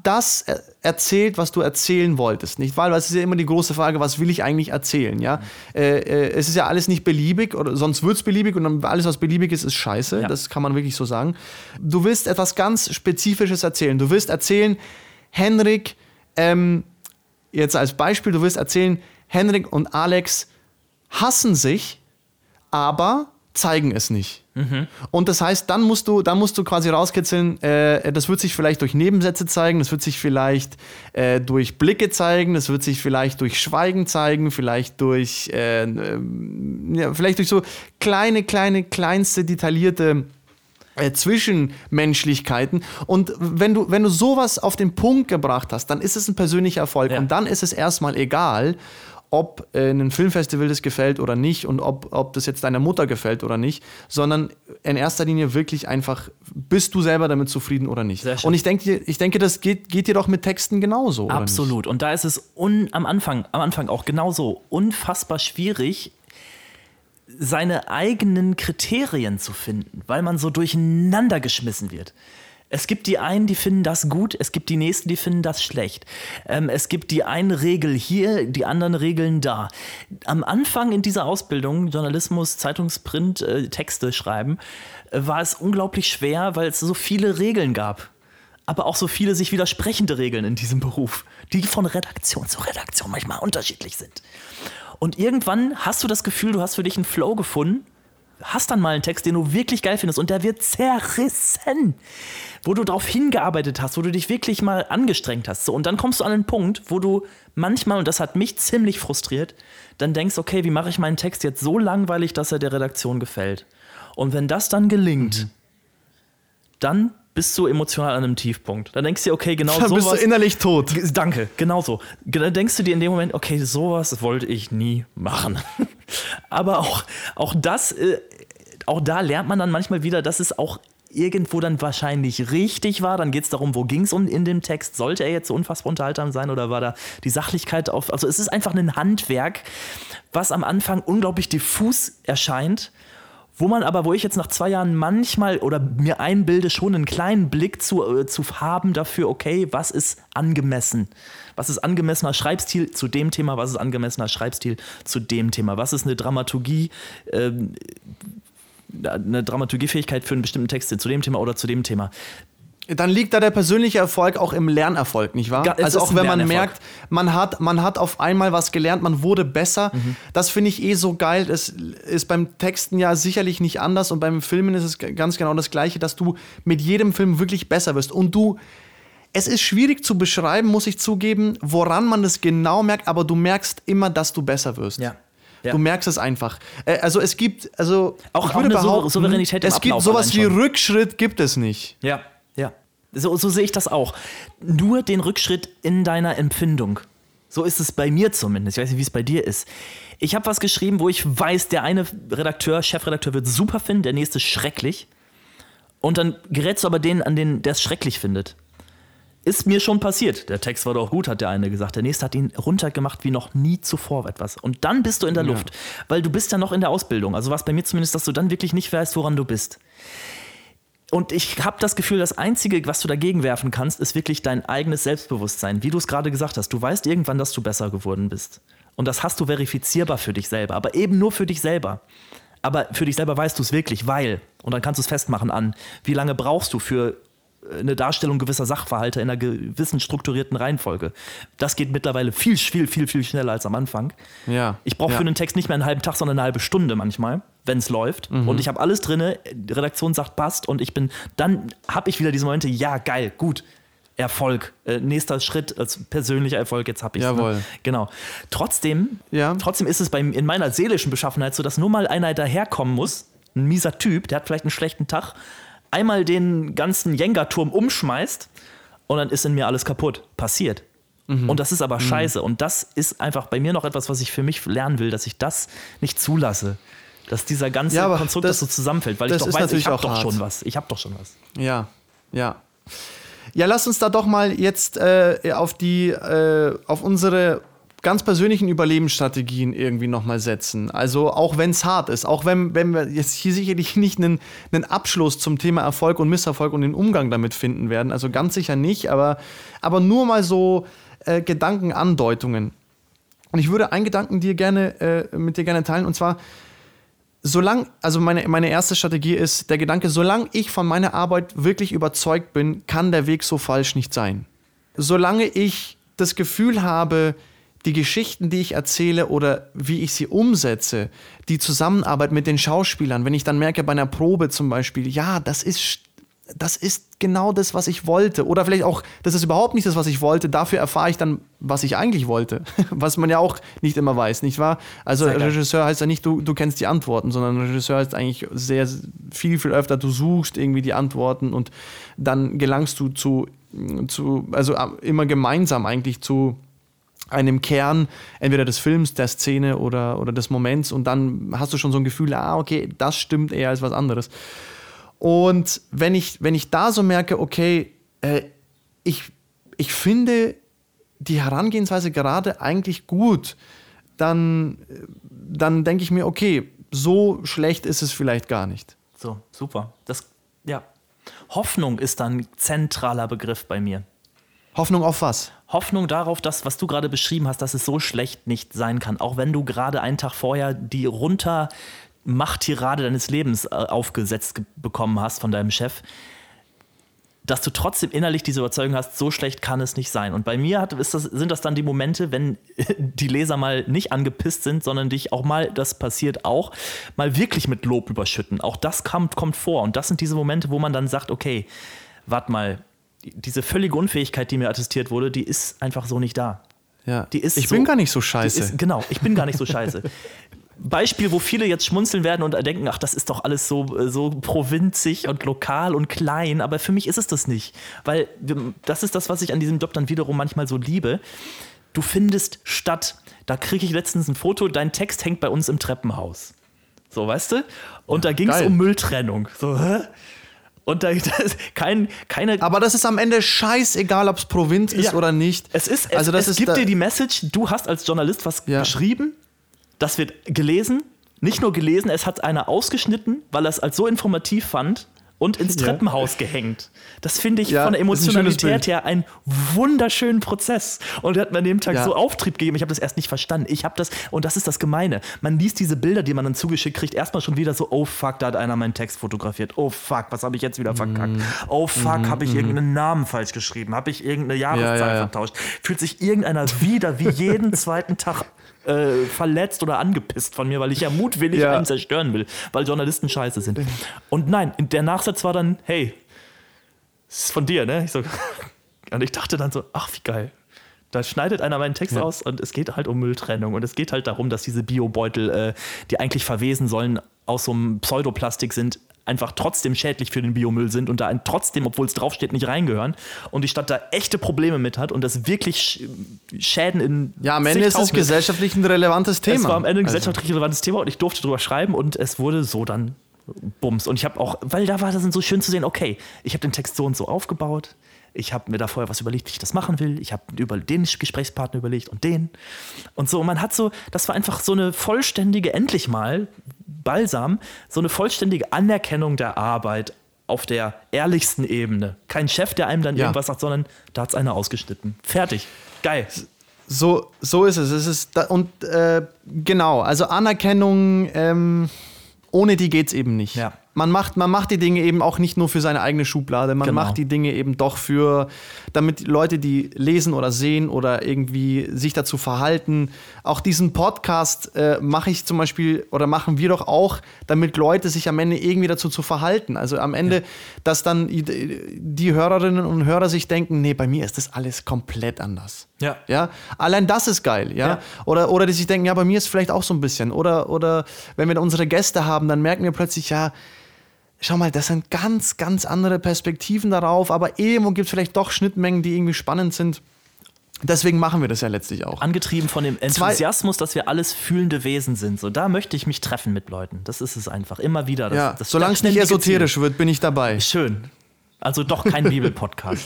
Speaker 2: das erzählt, was du erzählen wolltest, nicht wahr? Weil es ist ja immer die große Frage, was will ich eigentlich erzählen, ja? Mhm. Äh, äh, es ist ja alles nicht beliebig, oder sonst wird es beliebig und alles, was beliebig ist, ist scheiße. Ja. Das kann man wirklich so sagen. Du willst etwas ganz Spezifisches erzählen. Du willst erzählen, Henrik, ähm, jetzt als Beispiel, du willst erzählen, Henrik und Alex hassen sich, aber zeigen es nicht. Mhm. Und das heißt, dann musst du, dann musst du quasi rauskitzeln, äh, das wird sich vielleicht durch Nebensätze zeigen, das wird sich vielleicht äh, durch Blicke zeigen, das wird sich vielleicht durch Schweigen zeigen, vielleicht durch, äh, ja, vielleicht durch so kleine, kleine, kleinste, detaillierte äh, Zwischenmenschlichkeiten. Und wenn du, wenn du sowas auf den Punkt gebracht hast, dann ist es ein persönlicher Erfolg. Ja. Und dann ist es erstmal egal, ob äh, ein Filmfestival das gefällt oder nicht und ob, ob das jetzt deiner Mutter gefällt oder nicht, sondern in erster Linie wirklich einfach, bist du selber damit zufrieden oder nicht. Und ich denke, ich denke, das geht, geht dir doch mit Texten genauso.
Speaker 1: Absolut. Und da ist es un, am, Anfang, am Anfang auch genauso unfassbar schwierig, seine eigenen Kriterien zu finden, weil man so durcheinander geschmissen wird. Es gibt die einen, die finden das gut, es gibt die nächsten, die finden das schlecht. Ähm, es gibt die eine Regel hier, die anderen Regeln da. Am Anfang in dieser Ausbildung, Journalismus, Zeitungsprint, äh, Texte schreiben, äh, war es unglaublich schwer, weil es so viele Regeln gab. Aber auch so viele sich widersprechende Regeln in diesem Beruf, die von Redaktion zu Redaktion manchmal unterschiedlich sind. Und irgendwann hast du das Gefühl, du hast für dich einen Flow gefunden hast dann mal einen Text, den du wirklich geil findest und der wird zerrissen, wo du darauf hingearbeitet hast, wo du dich wirklich mal angestrengt hast. So, und dann kommst du an einen Punkt, wo du manchmal, und das hat mich ziemlich frustriert, dann denkst, okay, wie mache ich meinen Text jetzt so langweilig, dass er der Redaktion gefällt? Und wenn das dann gelingt, mhm. dann bist du emotional an einem Tiefpunkt. Dann denkst du dir, okay, genau so.
Speaker 2: Dann bist du innerlich tot.
Speaker 1: Danke, genau so. Dann denkst du dir in dem Moment, okay, sowas wollte ich nie machen. Aber auch, auch das, äh, auch da lernt man dann manchmal wieder, dass es auch irgendwo dann wahrscheinlich richtig war. Dann geht es darum, wo ging es um in dem Text? Sollte er jetzt so unfassbar unterhaltsam sein oder war da die Sachlichkeit auf? Also es ist einfach ein Handwerk, was am Anfang unglaublich diffus erscheint wo man aber, wo ich jetzt nach zwei Jahren manchmal oder mir einbilde, schon einen kleinen Blick zu, äh, zu haben dafür, okay, was ist angemessen? Was ist angemessener Schreibstil zu dem Thema? Was ist angemessener Schreibstil zu dem Thema? Was ist eine Dramaturgie? Ähm, eine Dramaturgiefähigkeit für einen bestimmten Text zu dem Thema oder zu dem Thema.
Speaker 2: Dann liegt da der persönliche Erfolg auch im Lernerfolg, nicht wahr? Ja, also auch wenn man merkt, man hat, man hat auf einmal was gelernt, man wurde besser. Mhm. Das finde ich eh so geil. Das ist beim Texten ja sicherlich nicht anders und beim Filmen ist es ganz genau das Gleiche, dass du mit jedem Film wirklich besser wirst. Und du, es ist schwierig zu beschreiben, muss ich zugeben, woran man das genau merkt, aber du merkst immer, dass du besser wirst.
Speaker 1: Ja.
Speaker 2: Ja. Du merkst es einfach. Also es gibt, also
Speaker 1: auch, ich würde auch behaupten, Souveränität
Speaker 2: es gibt sowas wie Rückschritt gibt es nicht.
Speaker 1: Ja. So, so sehe ich das auch. Nur den Rückschritt in deiner Empfindung. So ist es bei mir zumindest. Ich weiß nicht, wie es bei dir ist. Ich habe was geschrieben, wo ich weiß, der eine Redakteur, Chefredakteur wird super finden, der nächste schrecklich. Und dann gerätst du aber den an den, der es schrecklich findet. Ist mir schon passiert. Der Text war doch gut, hat der eine gesagt. Der nächste hat ihn runtergemacht wie noch nie zuvor etwas. Und dann bist du in der ja. Luft, weil du bist ja noch in der Ausbildung. Also war es bei mir zumindest, dass du dann wirklich nicht weißt, woran du bist. Und ich habe das Gefühl, das Einzige, was du dagegen werfen kannst, ist wirklich dein eigenes Selbstbewusstsein. Wie du es gerade gesagt hast, du weißt irgendwann, dass du besser geworden bist. Und das hast du verifizierbar für dich selber, aber eben nur für dich selber. Aber für dich selber weißt du es wirklich, weil, und dann kannst du es festmachen an, wie lange brauchst du für eine Darstellung gewisser Sachverhalte in einer gewissen strukturierten Reihenfolge. Das geht mittlerweile viel, viel, viel, viel schneller als am Anfang.
Speaker 2: Ja.
Speaker 1: Ich brauche
Speaker 2: ja.
Speaker 1: für einen Text nicht mehr einen halben Tag, sondern eine halbe Stunde manchmal, wenn es läuft. Mhm. Und ich habe alles drin, die Redaktion sagt, passt und ich bin, dann habe ich wieder diese Momente, ja, geil, gut, Erfolg, äh, nächster Schritt als persönlicher Erfolg, jetzt habe ich
Speaker 2: es. Ne? Jawohl. Ne?
Speaker 1: Genau. Trotzdem,
Speaker 2: ja.
Speaker 1: trotzdem ist es bei, in meiner seelischen Beschaffenheit so, dass nur mal einer daherkommen muss, ein mieser Typ, der hat vielleicht einen schlechten Tag, einmal den ganzen Jenga-Turm umschmeißt und dann ist in mir alles kaputt. Passiert. Mhm. Und das ist aber mhm. scheiße. Und das ist einfach bei mir noch etwas, was ich für mich lernen will, dass ich das nicht zulasse. Dass dieser ganze
Speaker 2: ja,
Speaker 1: Konstrukt
Speaker 2: das,
Speaker 1: so zusammenfällt, weil ich doch weiß, ich habe doch schon was. Ich habe doch schon was.
Speaker 2: Ja, ja. Ja, lass uns da doch mal jetzt äh, auf die, äh, auf unsere ganz persönlichen Überlebensstrategien irgendwie nochmal setzen. Also auch wenn es hart ist, auch wenn, wenn wir jetzt hier sicherlich nicht einen, einen Abschluss zum Thema Erfolg und Misserfolg und den Umgang damit finden werden, also ganz sicher nicht, aber, aber nur mal so äh, Gedankenandeutungen. Und ich würde einen Gedanken dir gerne, äh, mit dir gerne teilen, und zwar, solange, also meine, meine erste Strategie ist der Gedanke, solange ich von meiner Arbeit wirklich überzeugt bin, kann der Weg so falsch nicht sein. Solange ich das Gefühl habe, die Geschichten, die ich erzähle oder wie ich sie umsetze, die Zusammenarbeit mit den Schauspielern, wenn ich dann merke bei einer Probe zum Beispiel, ja, das ist, das ist genau das, was ich wollte. Oder vielleicht auch, das ist überhaupt nicht das, was ich wollte. Dafür erfahre ich dann, was ich eigentlich wollte. Was man ja auch nicht immer weiß, nicht wahr? Also Regisseur heißt ja nicht, du, du kennst die Antworten, sondern Regisseur heißt eigentlich sehr viel, viel öfter, du suchst irgendwie die Antworten und dann gelangst du zu, zu also immer gemeinsam eigentlich zu einem Kern entweder des Films, der Szene oder, oder des Moments und dann hast du schon so ein Gefühl, ah, okay, das stimmt eher als was anderes. Und wenn ich, wenn ich da so merke, okay, äh, ich, ich finde die Herangehensweise gerade eigentlich gut, dann, dann denke ich mir, okay, so schlecht ist es vielleicht gar nicht.
Speaker 1: So, super. Das, ja. Hoffnung ist dann ein zentraler Begriff bei mir.
Speaker 2: Hoffnung auf was?
Speaker 1: Hoffnung darauf, dass, was du gerade beschrieben hast, dass es so schlecht nicht sein kann. Auch wenn du gerade einen Tag vorher die runter Machttirade deines Lebens äh, aufgesetzt bekommen hast von deinem Chef, dass du trotzdem innerlich diese Überzeugung hast, so schlecht kann es nicht sein. Und bei mir hat, das, sind das dann die Momente, wenn die Leser mal nicht angepisst sind, sondern dich auch mal, das passiert auch, mal wirklich mit Lob überschütten. Auch das kommt, kommt vor. Und das sind diese Momente, wo man dann sagt, okay, warte mal, diese völlige Unfähigkeit, die mir attestiert wurde, die ist einfach so nicht da.
Speaker 2: Ja. Die ist ich so, bin gar nicht so scheiße.
Speaker 1: Ist, genau, ich bin gar nicht so scheiße. Beispiel, wo viele jetzt schmunzeln werden und denken, ach, das ist doch alles so, so provinzig und lokal und klein, aber für mich ist es das nicht. Weil das ist das, was ich an diesem Job dann wiederum manchmal so liebe. Du findest statt, da kriege ich letztens ein Foto, dein Text hängt bei uns im Treppenhaus. So, weißt du? Und da ging es um Mülltrennung. So, hä? Und da ist kein, keine.
Speaker 2: Aber das ist am Ende scheißegal, ob es Provinz ist ja, oder nicht.
Speaker 1: Es ist, also das es ist gibt dir die Message, du hast als Journalist was ja. geschrieben, das wird gelesen, nicht nur gelesen, es hat einer ausgeschnitten, weil er es als so informativ fand und ins Treppenhaus ja. gehängt. Das finde ich ja, von der Emotionalität her einen wunderschönen Prozess. Und er hat mir an dem Tag ja. so Auftrieb gegeben. Ich habe das erst nicht verstanden. Ich habe das, und das ist das Gemeine. Man liest diese Bilder, die man dann zugeschickt kriegt, erstmal schon wieder so, oh fuck, da hat einer meinen Text fotografiert. Oh fuck, was habe ich jetzt wieder verkackt? Mm. Oh fuck, mm, habe ich mm. irgendeinen Namen falsch geschrieben? Habe ich irgendeine Jahreszahl vertauscht? Fühlt sich irgendeiner wieder wie jeden zweiten Tag äh, verletzt oder angepisst von mir, weil ich ja mutwillig ja. einen zerstören will, weil Journalisten scheiße sind. Und nein, der Nachsatz war dann, hey, das ist von dir, ne? Ich so, und ich dachte dann so, ach, wie geil. Da schneidet einer meinen Text ja. aus und es geht halt um Mülltrennung. Und es geht halt darum, dass diese Biobeutel, äh, die eigentlich verwesen sollen, aus so einem Pseudoplastik sind, einfach trotzdem schädlich für den Biomüll sind und da trotzdem, obwohl es draufsteht, nicht reingehören und die Stadt da echte Probleme mit hat und das wirklich Schäden in.
Speaker 2: Ja, am Ende ist es gesellschaftlich ein relevantes Thema. Es
Speaker 1: war am Ende ein also. gesellschaftlich relevantes Thema und ich durfte drüber schreiben und es wurde so dann Bums. Und ich habe auch, weil da war das so schön zu sehen, okay, ich habe den Text so und so aufgebaut. Ich habe mir da vorher was überlegt, wie ich das machen will. Ich habe über den Gesprächspartner überlegt und den. Und so, und man hat so, das war einfach so eine vollständige, endlich mal, Balsam so eine vollständige Anerkennung der Arbeit auf der ehrlichsten Ebene. Kein Chef, der einem dann ja. irgendwas sagt, sondern da hat es einer ausgeschnitten. Fertig. Geil.
Speaker 2: So, so ist es. es ist da, und äh, genau, also Anerkennung, ähm, ohne die geht es eben nicht. Ja man macht, man macht die Dinge eben auch nicht nur für seine eigene Schublade, man genau. macht die Dinge eben doch für, damit Leute, die lesen oder sehen oder irgendwie sich dazu verhalten. Auch diesen Podcast äh, mache ich zum Beispiel oder machen wir doch auch, damit Leute sich am Ende irgendwie dazu zu verhalten. Also am Ende, ja. dass dann die Hörerinnen und Hörer sich denken, nee, bei mir ist das alles komplett anders. Ja. ja. Allein das ist geil, ja? ja. Oder, oder die sich denken, ja, bei mir ist vielleicht auch so ein bisschen. Oder, oder wenn wir unsere Gäste haben, dann merken wir plötzlich, ja, schau mal, das sind ganz, ganz andere Perspektiven darauf, aber irgendwo gibt es vielleicht doch Schnittmengen, die irgendwie spannend sind. Deswegen machen wir das ja letztlich auch.
Speaker 1: Angetrieben von dem Enthusiasmus, dass wir alles fühlende Wesen sind. So, da möchte ich mich treffen mit Leuten. Das ist es einfach. Immer wieder. Das,
Speaker 2: ja, solange es nicht esoterisch Ziel. wird, bin ich dabei.
Speaker 1: Schön. Also doch kein Bibelpodcast.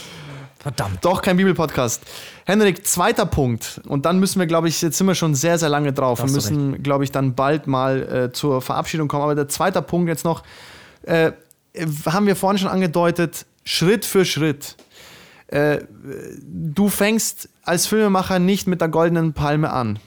Speaker 1: Verdammt.
Speaker 2: Doch kein Bibelpodcast. Henrik, zweiter Punkt. Und dann müssen wir, glaube ich, jetzt sind wir schon sehr, sehr lange drauf. Wir müssen, glaube ich, dann bald mal äh, zur Verabschiedung kommen. Aber der zweite Punkt jetzt noch, äh, haben wir vorhin schon angedeutet, Schritt für Schritt. Äh, du fängst als Filmemacher nicht mit der goldenen Palme an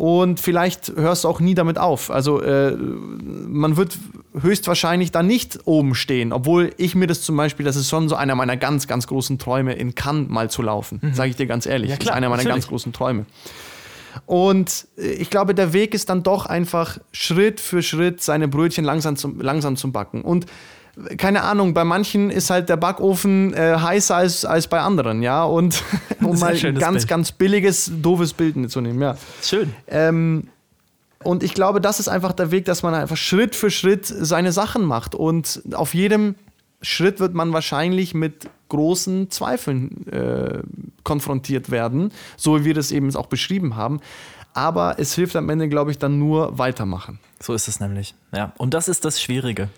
Speaker 2: und vielleicht hörst du auch nie damit auf. Also äh, man wird höchstwahrscheinlich da nicht oben stehen, obwohl ich mir das zum Beispiel, das ist schon so einer meiner ganz, ganz großen Träume, in Cannes mal zu laufen, mhm. sage ich dir ganz ehrlich. Ja, klar, das ist einer meiner natürlich. ganz großen Träume. Und äh, ich glaube, der Weg ist dann doch einfach Schritt für Schritt seine Brötchen langsam zum, langsam zum Backen. Und keine Ahnung, bei manchen ist halt der Backofen äh, heißer als, als bei anderen, ja. Und um mal ein ganz, Bild. ganz billiges, doofes Bild mitzunehmen, ja.
Speaker 1: Schön.
Speaker 2: Ähm, und ich glaube, das ist einfach der Weg, dass man einfach Schritt für Schritt seine Sachen macht. Und auf jedem Schritt wird man wahrscheinlich mit großen Zweifeln äh, konfrontiert werden, so wie wir das eben auch beschrieben haben. Aber es hilft am Ende, glaube ich, dann nur weitermachen.
Speaker 1: So ist es nämlich. Ja. Und das ist das Schwierige.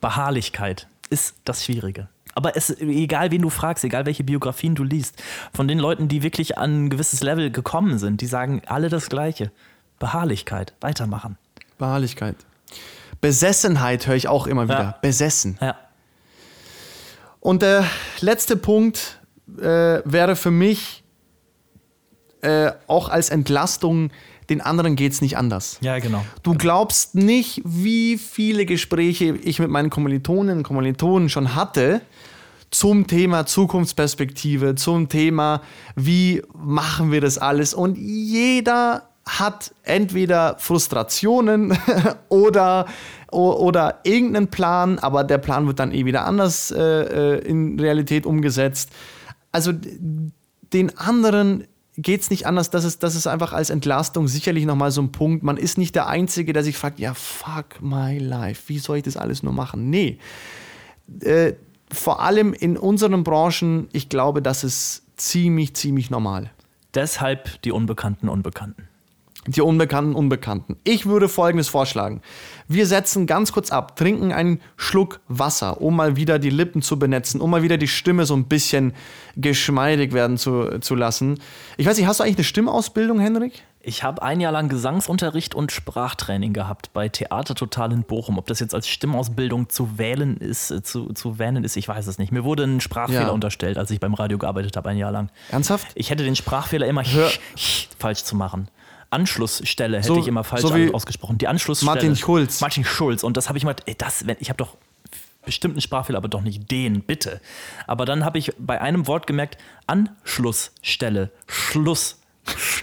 Speaker 1: Beharrlichkeit ist das Schwierige. Aber es, egal wen du fragst, egal welche Biografien du liest, von den Leuten, die wirklich an ein gewisses Level gekommen sind, die sagen alle das Gleiche. Beharrlichkeit, weitermachen.
Speaker 2: Beharrlichkeit. Besessenheit höre ich auch immer wieder. Ja. Besessen.
Speaker 1: Ja.
Speaker 2: Und der letzte Punkt äh, wäre für mich äh, auch als Entlastung den anderen geht es nicht anders.
Speaker 1: Ja, genau.
Speaker 2: Du glaubst nicht, wie viele Gespräche ich mit meinen Kommilitoninnen und Kommilitonen schon hatte zum Thema Zukunftsperspektive, zum Thema, wie machen wir das alles. Und jeder hat entweder Frustrationen oder, oder irgendeinen Plan, aber der Plan wird dann eh wieder anders äh, äh in Realität umgesetzt. Also den anderen geht es nicht anders. Das ist, das ist einfach als Entlastung sicherlich nochmal so ein Punkt. Man ist nicht der Einzige, der sich fragt, ja, fuck my life, wie soll ich das alles nur machen? Nee. Äh, vor allem in unseren Branchen, ich glaube, das ist ziemlich, ziemlich normal.
Speaker 1: Deshalb die Unbekannten Unbekannten.
Speaker 2: Die Unbekannten Unbekannten. Ich würde Folgendes vorschlagen. Wir setzen ganz kurz ab, trinken einen Schluck Wasser, um mal wieder die Lippen zu benetzen, um mal wieder die Stimme so ein bisschen geschmeidig werden zu, zu lassen. Ich weiß nicht, hast du eigentlich eine Stimmausbildung, Henrik?
Speaker 1: Ich habe ein Jahr lang Gesangsunterricht und Sprachtraining gehabt bei Theater Total in Bochum. Ob das jetzt als Stimmausbildung zu wählen ist, äh, zu, zu wählen ist, ich weiß es nicht. Mir wurde ein Sprachfehler ja. unterstellt, als ich beim Radio gearbeitet habe, ein Jahr lang.
Speaker 2: Ernsthaft?
Speaker 1: Ich hätte den Sprachfehler immer falsch zu machen. Anschlussstelle hätte so, ich immer falsch so ausgesprochen. Die Anschlussstelle.
Speaker 2: Martin Schulz.
Speaker 1: Martin Schulz. Und das habe ich mal, ey, das, wenn, ich habe doch bestimmt einen Sprachfehler, aber doch nicht den, bitte. Aber dann habe ich bei einem Wort gemerkt, Anschlussstelle, Schluss.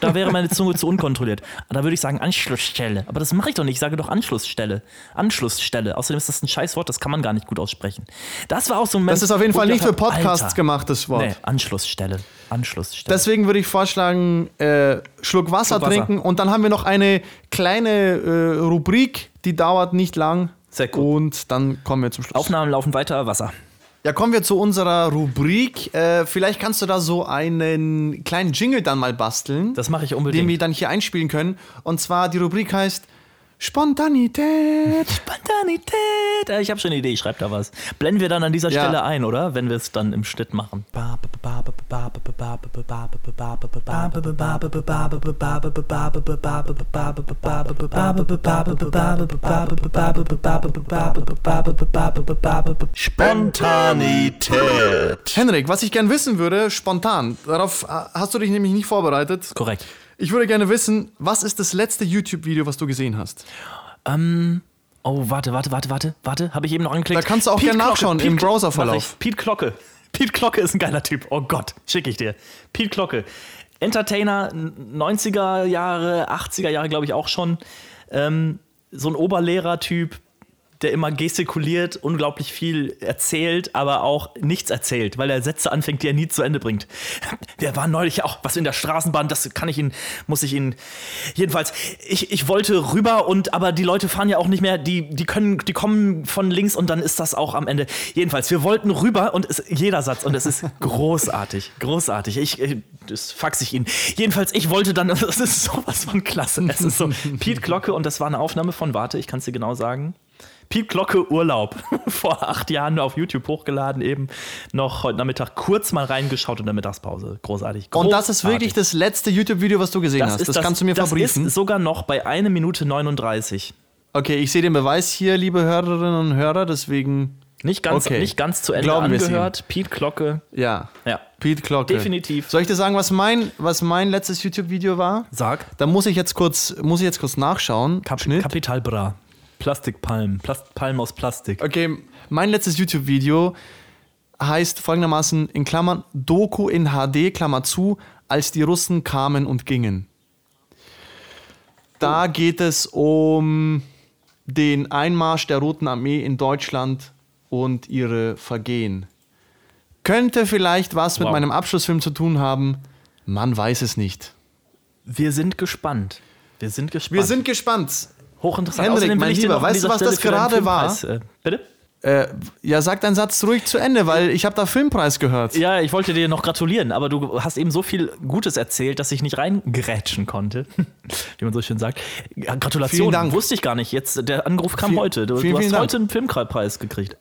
Speaker 1: Da wäre meine Zunge zu unkontrolliert. Da würde ich sagen Anschlussstelle. Aber das mache ich doch nicht. Ich sage doch Anschlussstelle. Anschlussstelle. Außerdem ist das ein Scheißwort, das kann man gar nicht gut aussprechen. Das war auch so ein
Speaker 2: Moment. Das ist auf jeden Fall nicht für Podcasts Alter. gemachtes Wort. Nee,
Speaker 1: Anschlussstelle. Anschlussstelle.
Speaker 2: Deswegen würde ich vorschlagen, äh, Schluck, Wasser Schluck Wasser trinken und dann haben wir noch eine kleine äh, Rubrik, die dauert nicht lang.
Speaker 1: Sehr cool.
Speaker 2: Und dann kommen wir zum Schluss.
Speaker 1: Aufnahmen laufen weiter, Wasser.
Speaker 2: Ja, kommen wir zu unserer Rubrik. Äh, vielleicht kannst du da so einen kleinen Jingle dann mal basteln.
Speaker 1: Das mache ich unbedingt.
Speaker 2: Den wir dann hier einspielen können. Und zwar die Rubrik heißt Spontanität.
Speaker 1: Spontanität. Ich habe schon eine Idee, ich schreibe da was. Blenden wir dann an dieser Stelle ja. ein, oder? Wenn wir es dann im Schnitt machen.
Speaker 2: Spontanität. Henrik, was ich gern wissen würde, spontan, darauf hast du dich nämlich nicht vorbereitet.
Speaker 1: Korrekt.
Speaker 2: Ich würde gerne wissen, was ist das letzte YouTube-Video, was du gesehen hast?
Speaker 1: Ähm. Oh, warte, warte, warte, warte, warte. Habe ich eben noch angeklickt.
Speaker 2: Da kannst du auch gerne nachschauen Piet im Browserverlauf.
Speaker 1: Piet Glocke. Piet Glocke ist ein geiler Typ. Oh Gott, schicke ich dir. Piet Glocke. Entertainer, 90er Jahre, 80er Jahre, glaube ich auch schon. Ähm, so ein Oberlehrer-Typ, der immer gestikuliert, unglaublich viel erzählt, aber auch nichts erzählt, weil er Sätze anfängt, die er nie zu Ende bringt. Der war neulich auch was in der Straßenbahn, das kann ich Ihnen, muss ich Ihnen. Jedenfalls, ich, ich wollte rüber und aber die Leute fahren ja auch nicht mehr, die, die können, die kommen von links und dann ist das auch am Ende. Jedenfalls, wir wollten rüber und es, jeder Satz und es ist großartig, großartig. Ich, ich das fax ich Ihnen. Jedenfalls, ich wollte dann, das ist sowas von klasse. Es ist so Piet Glocke und das war eine Aufnahme von, warte, ich kann es dir genau sagen. Piep Glocke Urlaub. Vor acht Jahren auf YouTube hochgeladen, eben noch heute Nachmittag kurz mal reingeschaut in der Mittagspause. Großartig. Großartig.
Speaker 2: Und das ist wirklich das letzte YouTube-Video, was du gesehen das hast. Das, das, kannst du mir das verbriefen.
Speaker 1: Das ist sogar noch bei 1 Minute 39.
Speaker 2: Okay, ich sehe den Beweis hier, liebe Hörerinnen und Hörer, deswegen.
Speaker 1: Nicht ganz, okay. nicht ganz zu Ende Glauben angehört. Piet Glocke.
Speaker 2: Ja.
Speaker 1: Ja.
Speaker 2: Piet Glocke.
Speaker 1: Definitiv.
Speaker 2: Soll ich dir sagen, was mein, was mein letztes YouTube-Video war?
Speaker 1: Sag.
Speaker 2: Da muss ich jetzt kurz, muss ich jetzt kurz nachschauen.
Speaker 1: Kap Schnitt. Kapital Bra. Plastikpalmen. Plast Palmen aus Plastik.
Speaker 2: Okay, mein letztes YouTube-Video heißt folgendermaßen in Klammern Doku in HD, Klammer zu, als die Russen kamen und gingen. Da geht es um den Einmarsch der Roten Armee in Deutschland und ihre Vergehen. Könnte vielleicht was wow. mit meinem Abschlussfilm zu tun haben. Man weiß es nicht.
Speaker 1: Wir sind gespannt. Wir sind gespannt.
Speaker 2: Wir sind gespannt.
Speaker 1: Hochinteressant.
Speaker 2: Henrik, mein Lieber, weißt du, was das gerade war?
Speaker 1: Äh, bitte?
Speaker 2: Äh, ja, sag deinen Satz ruhig zu Ende, weil ich habe da Filmpreis gehört.
Speaker 1: Ja, ich wollte dir noch gratulieren, aber du hast eben so viel Gutes erzählt, dass ich nicht reingrätschen konnte, wie man so schön sagt. Gratulation, Dank. wusste ich gar nicht. Jetzt der Anruf kam Viel, heute. Du, vielen, du hast vielen heute Dank. einen Filmpreis gekriegt.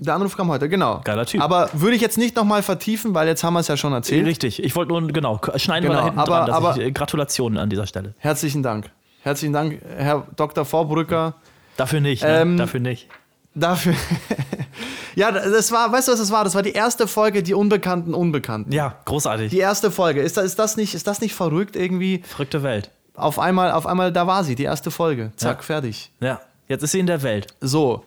Speaker 2: Der Anruf kam heute, genau.
Speaker 1: Geiler Typ.
Speaker 2: Aber würde ich jetzt nicht nochmal vertiefen, weil jetzt haben wir es ja schon erzählt.
Speaker 1: Richtig. Ich wollte nur genau schneiden genau, wir da hinten aber, dran, aber ich, Gratulationen an dieser Stelle.
Speaker 2: Herzlichen Dank. Herzlichen Dank, Herr Dr. Vorbrücker.
Speaker 1: Dafür nicht, ne? ähm, dafür nicht.
Speaker 2: Dafür. ja, das war, weißt du, was das war? Das war die erste Folge, die Unbekannten Unbekannten.
Speaker 1: Ja, großartig.
Speaker 2: Die erste Folge. Ist, ist, das, nicht, ist das nicht verrückt irgendwie?
Speaker 1: Verrückte Welt.
Speaker 2: Auf einmal, auf einmal, da war sie, die erste Folge. Zack,
Speaker 1: ja.
Speaker 2: fertig.
Speaker 1: Ja, jetzt ist sie in der Welt.
Speaker 2: So.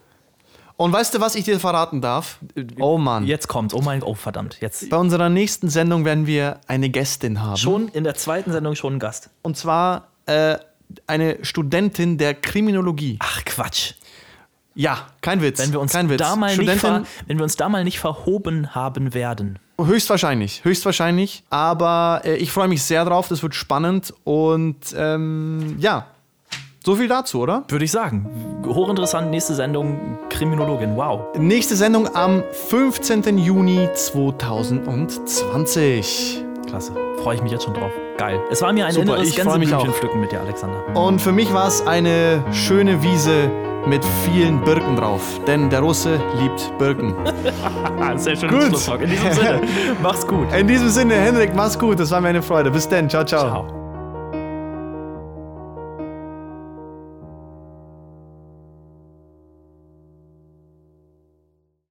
Speaker 2: Und weißt du, was ich dir verraten darf?
Speaker 1: Oh Mann. Jetzt kommt. Oh mein, oh verdammt. Jetzt.
Speaker 2: Bei unserer nächsten Sendung werden wir eine Gästin haben.
Speaker 1: Schon in der zweiten Sendung schon ein Gast.
Speaker 2: Und zwar äh, eine Studentin der Kriminologie.
Speaker 1: Ach Quatsch.
Speaker 2: Ja, kein Witz.
Speaker 1: Wenn wir uns,
Speaker 2: kein Witz.
Speaker 1: Da, mal nicht ver, wenn wir uns da mal nicht verhoben haben werden.
Speaker 2: Höchstwahrscheinlich, höchstwahrscheinlich. Aber äh, ich freue mich sehr drauf, das wird spannend. Und ähm, ja, so viel dazu, oder?
Speaker 1: Würde ich sagen. Hochinteressant, nächste Sendung, Kriminologin, wow.
Speaker 2: Nächste Sendung am 15. Juni 2020.
Speaker 1: Klasse, freue ich mich jetzt schon drauf. Geil. Es war mir ein Super, inneres Gänseblümchenpflücken mit dir, Alexander.
Speaker 2: Und für mich war es eine schöne Wiese mit vielen Birken drauf, denn der Russe liebt Birken.
Speaker 1: Sehr schön. Gut. In diesem Sinne, mach's gut.
Speaker 2: In diesem Sinne, Henrik, mach's gut. Das war mir eine Freude. Bis dann. Ciao, ciao. Ciao.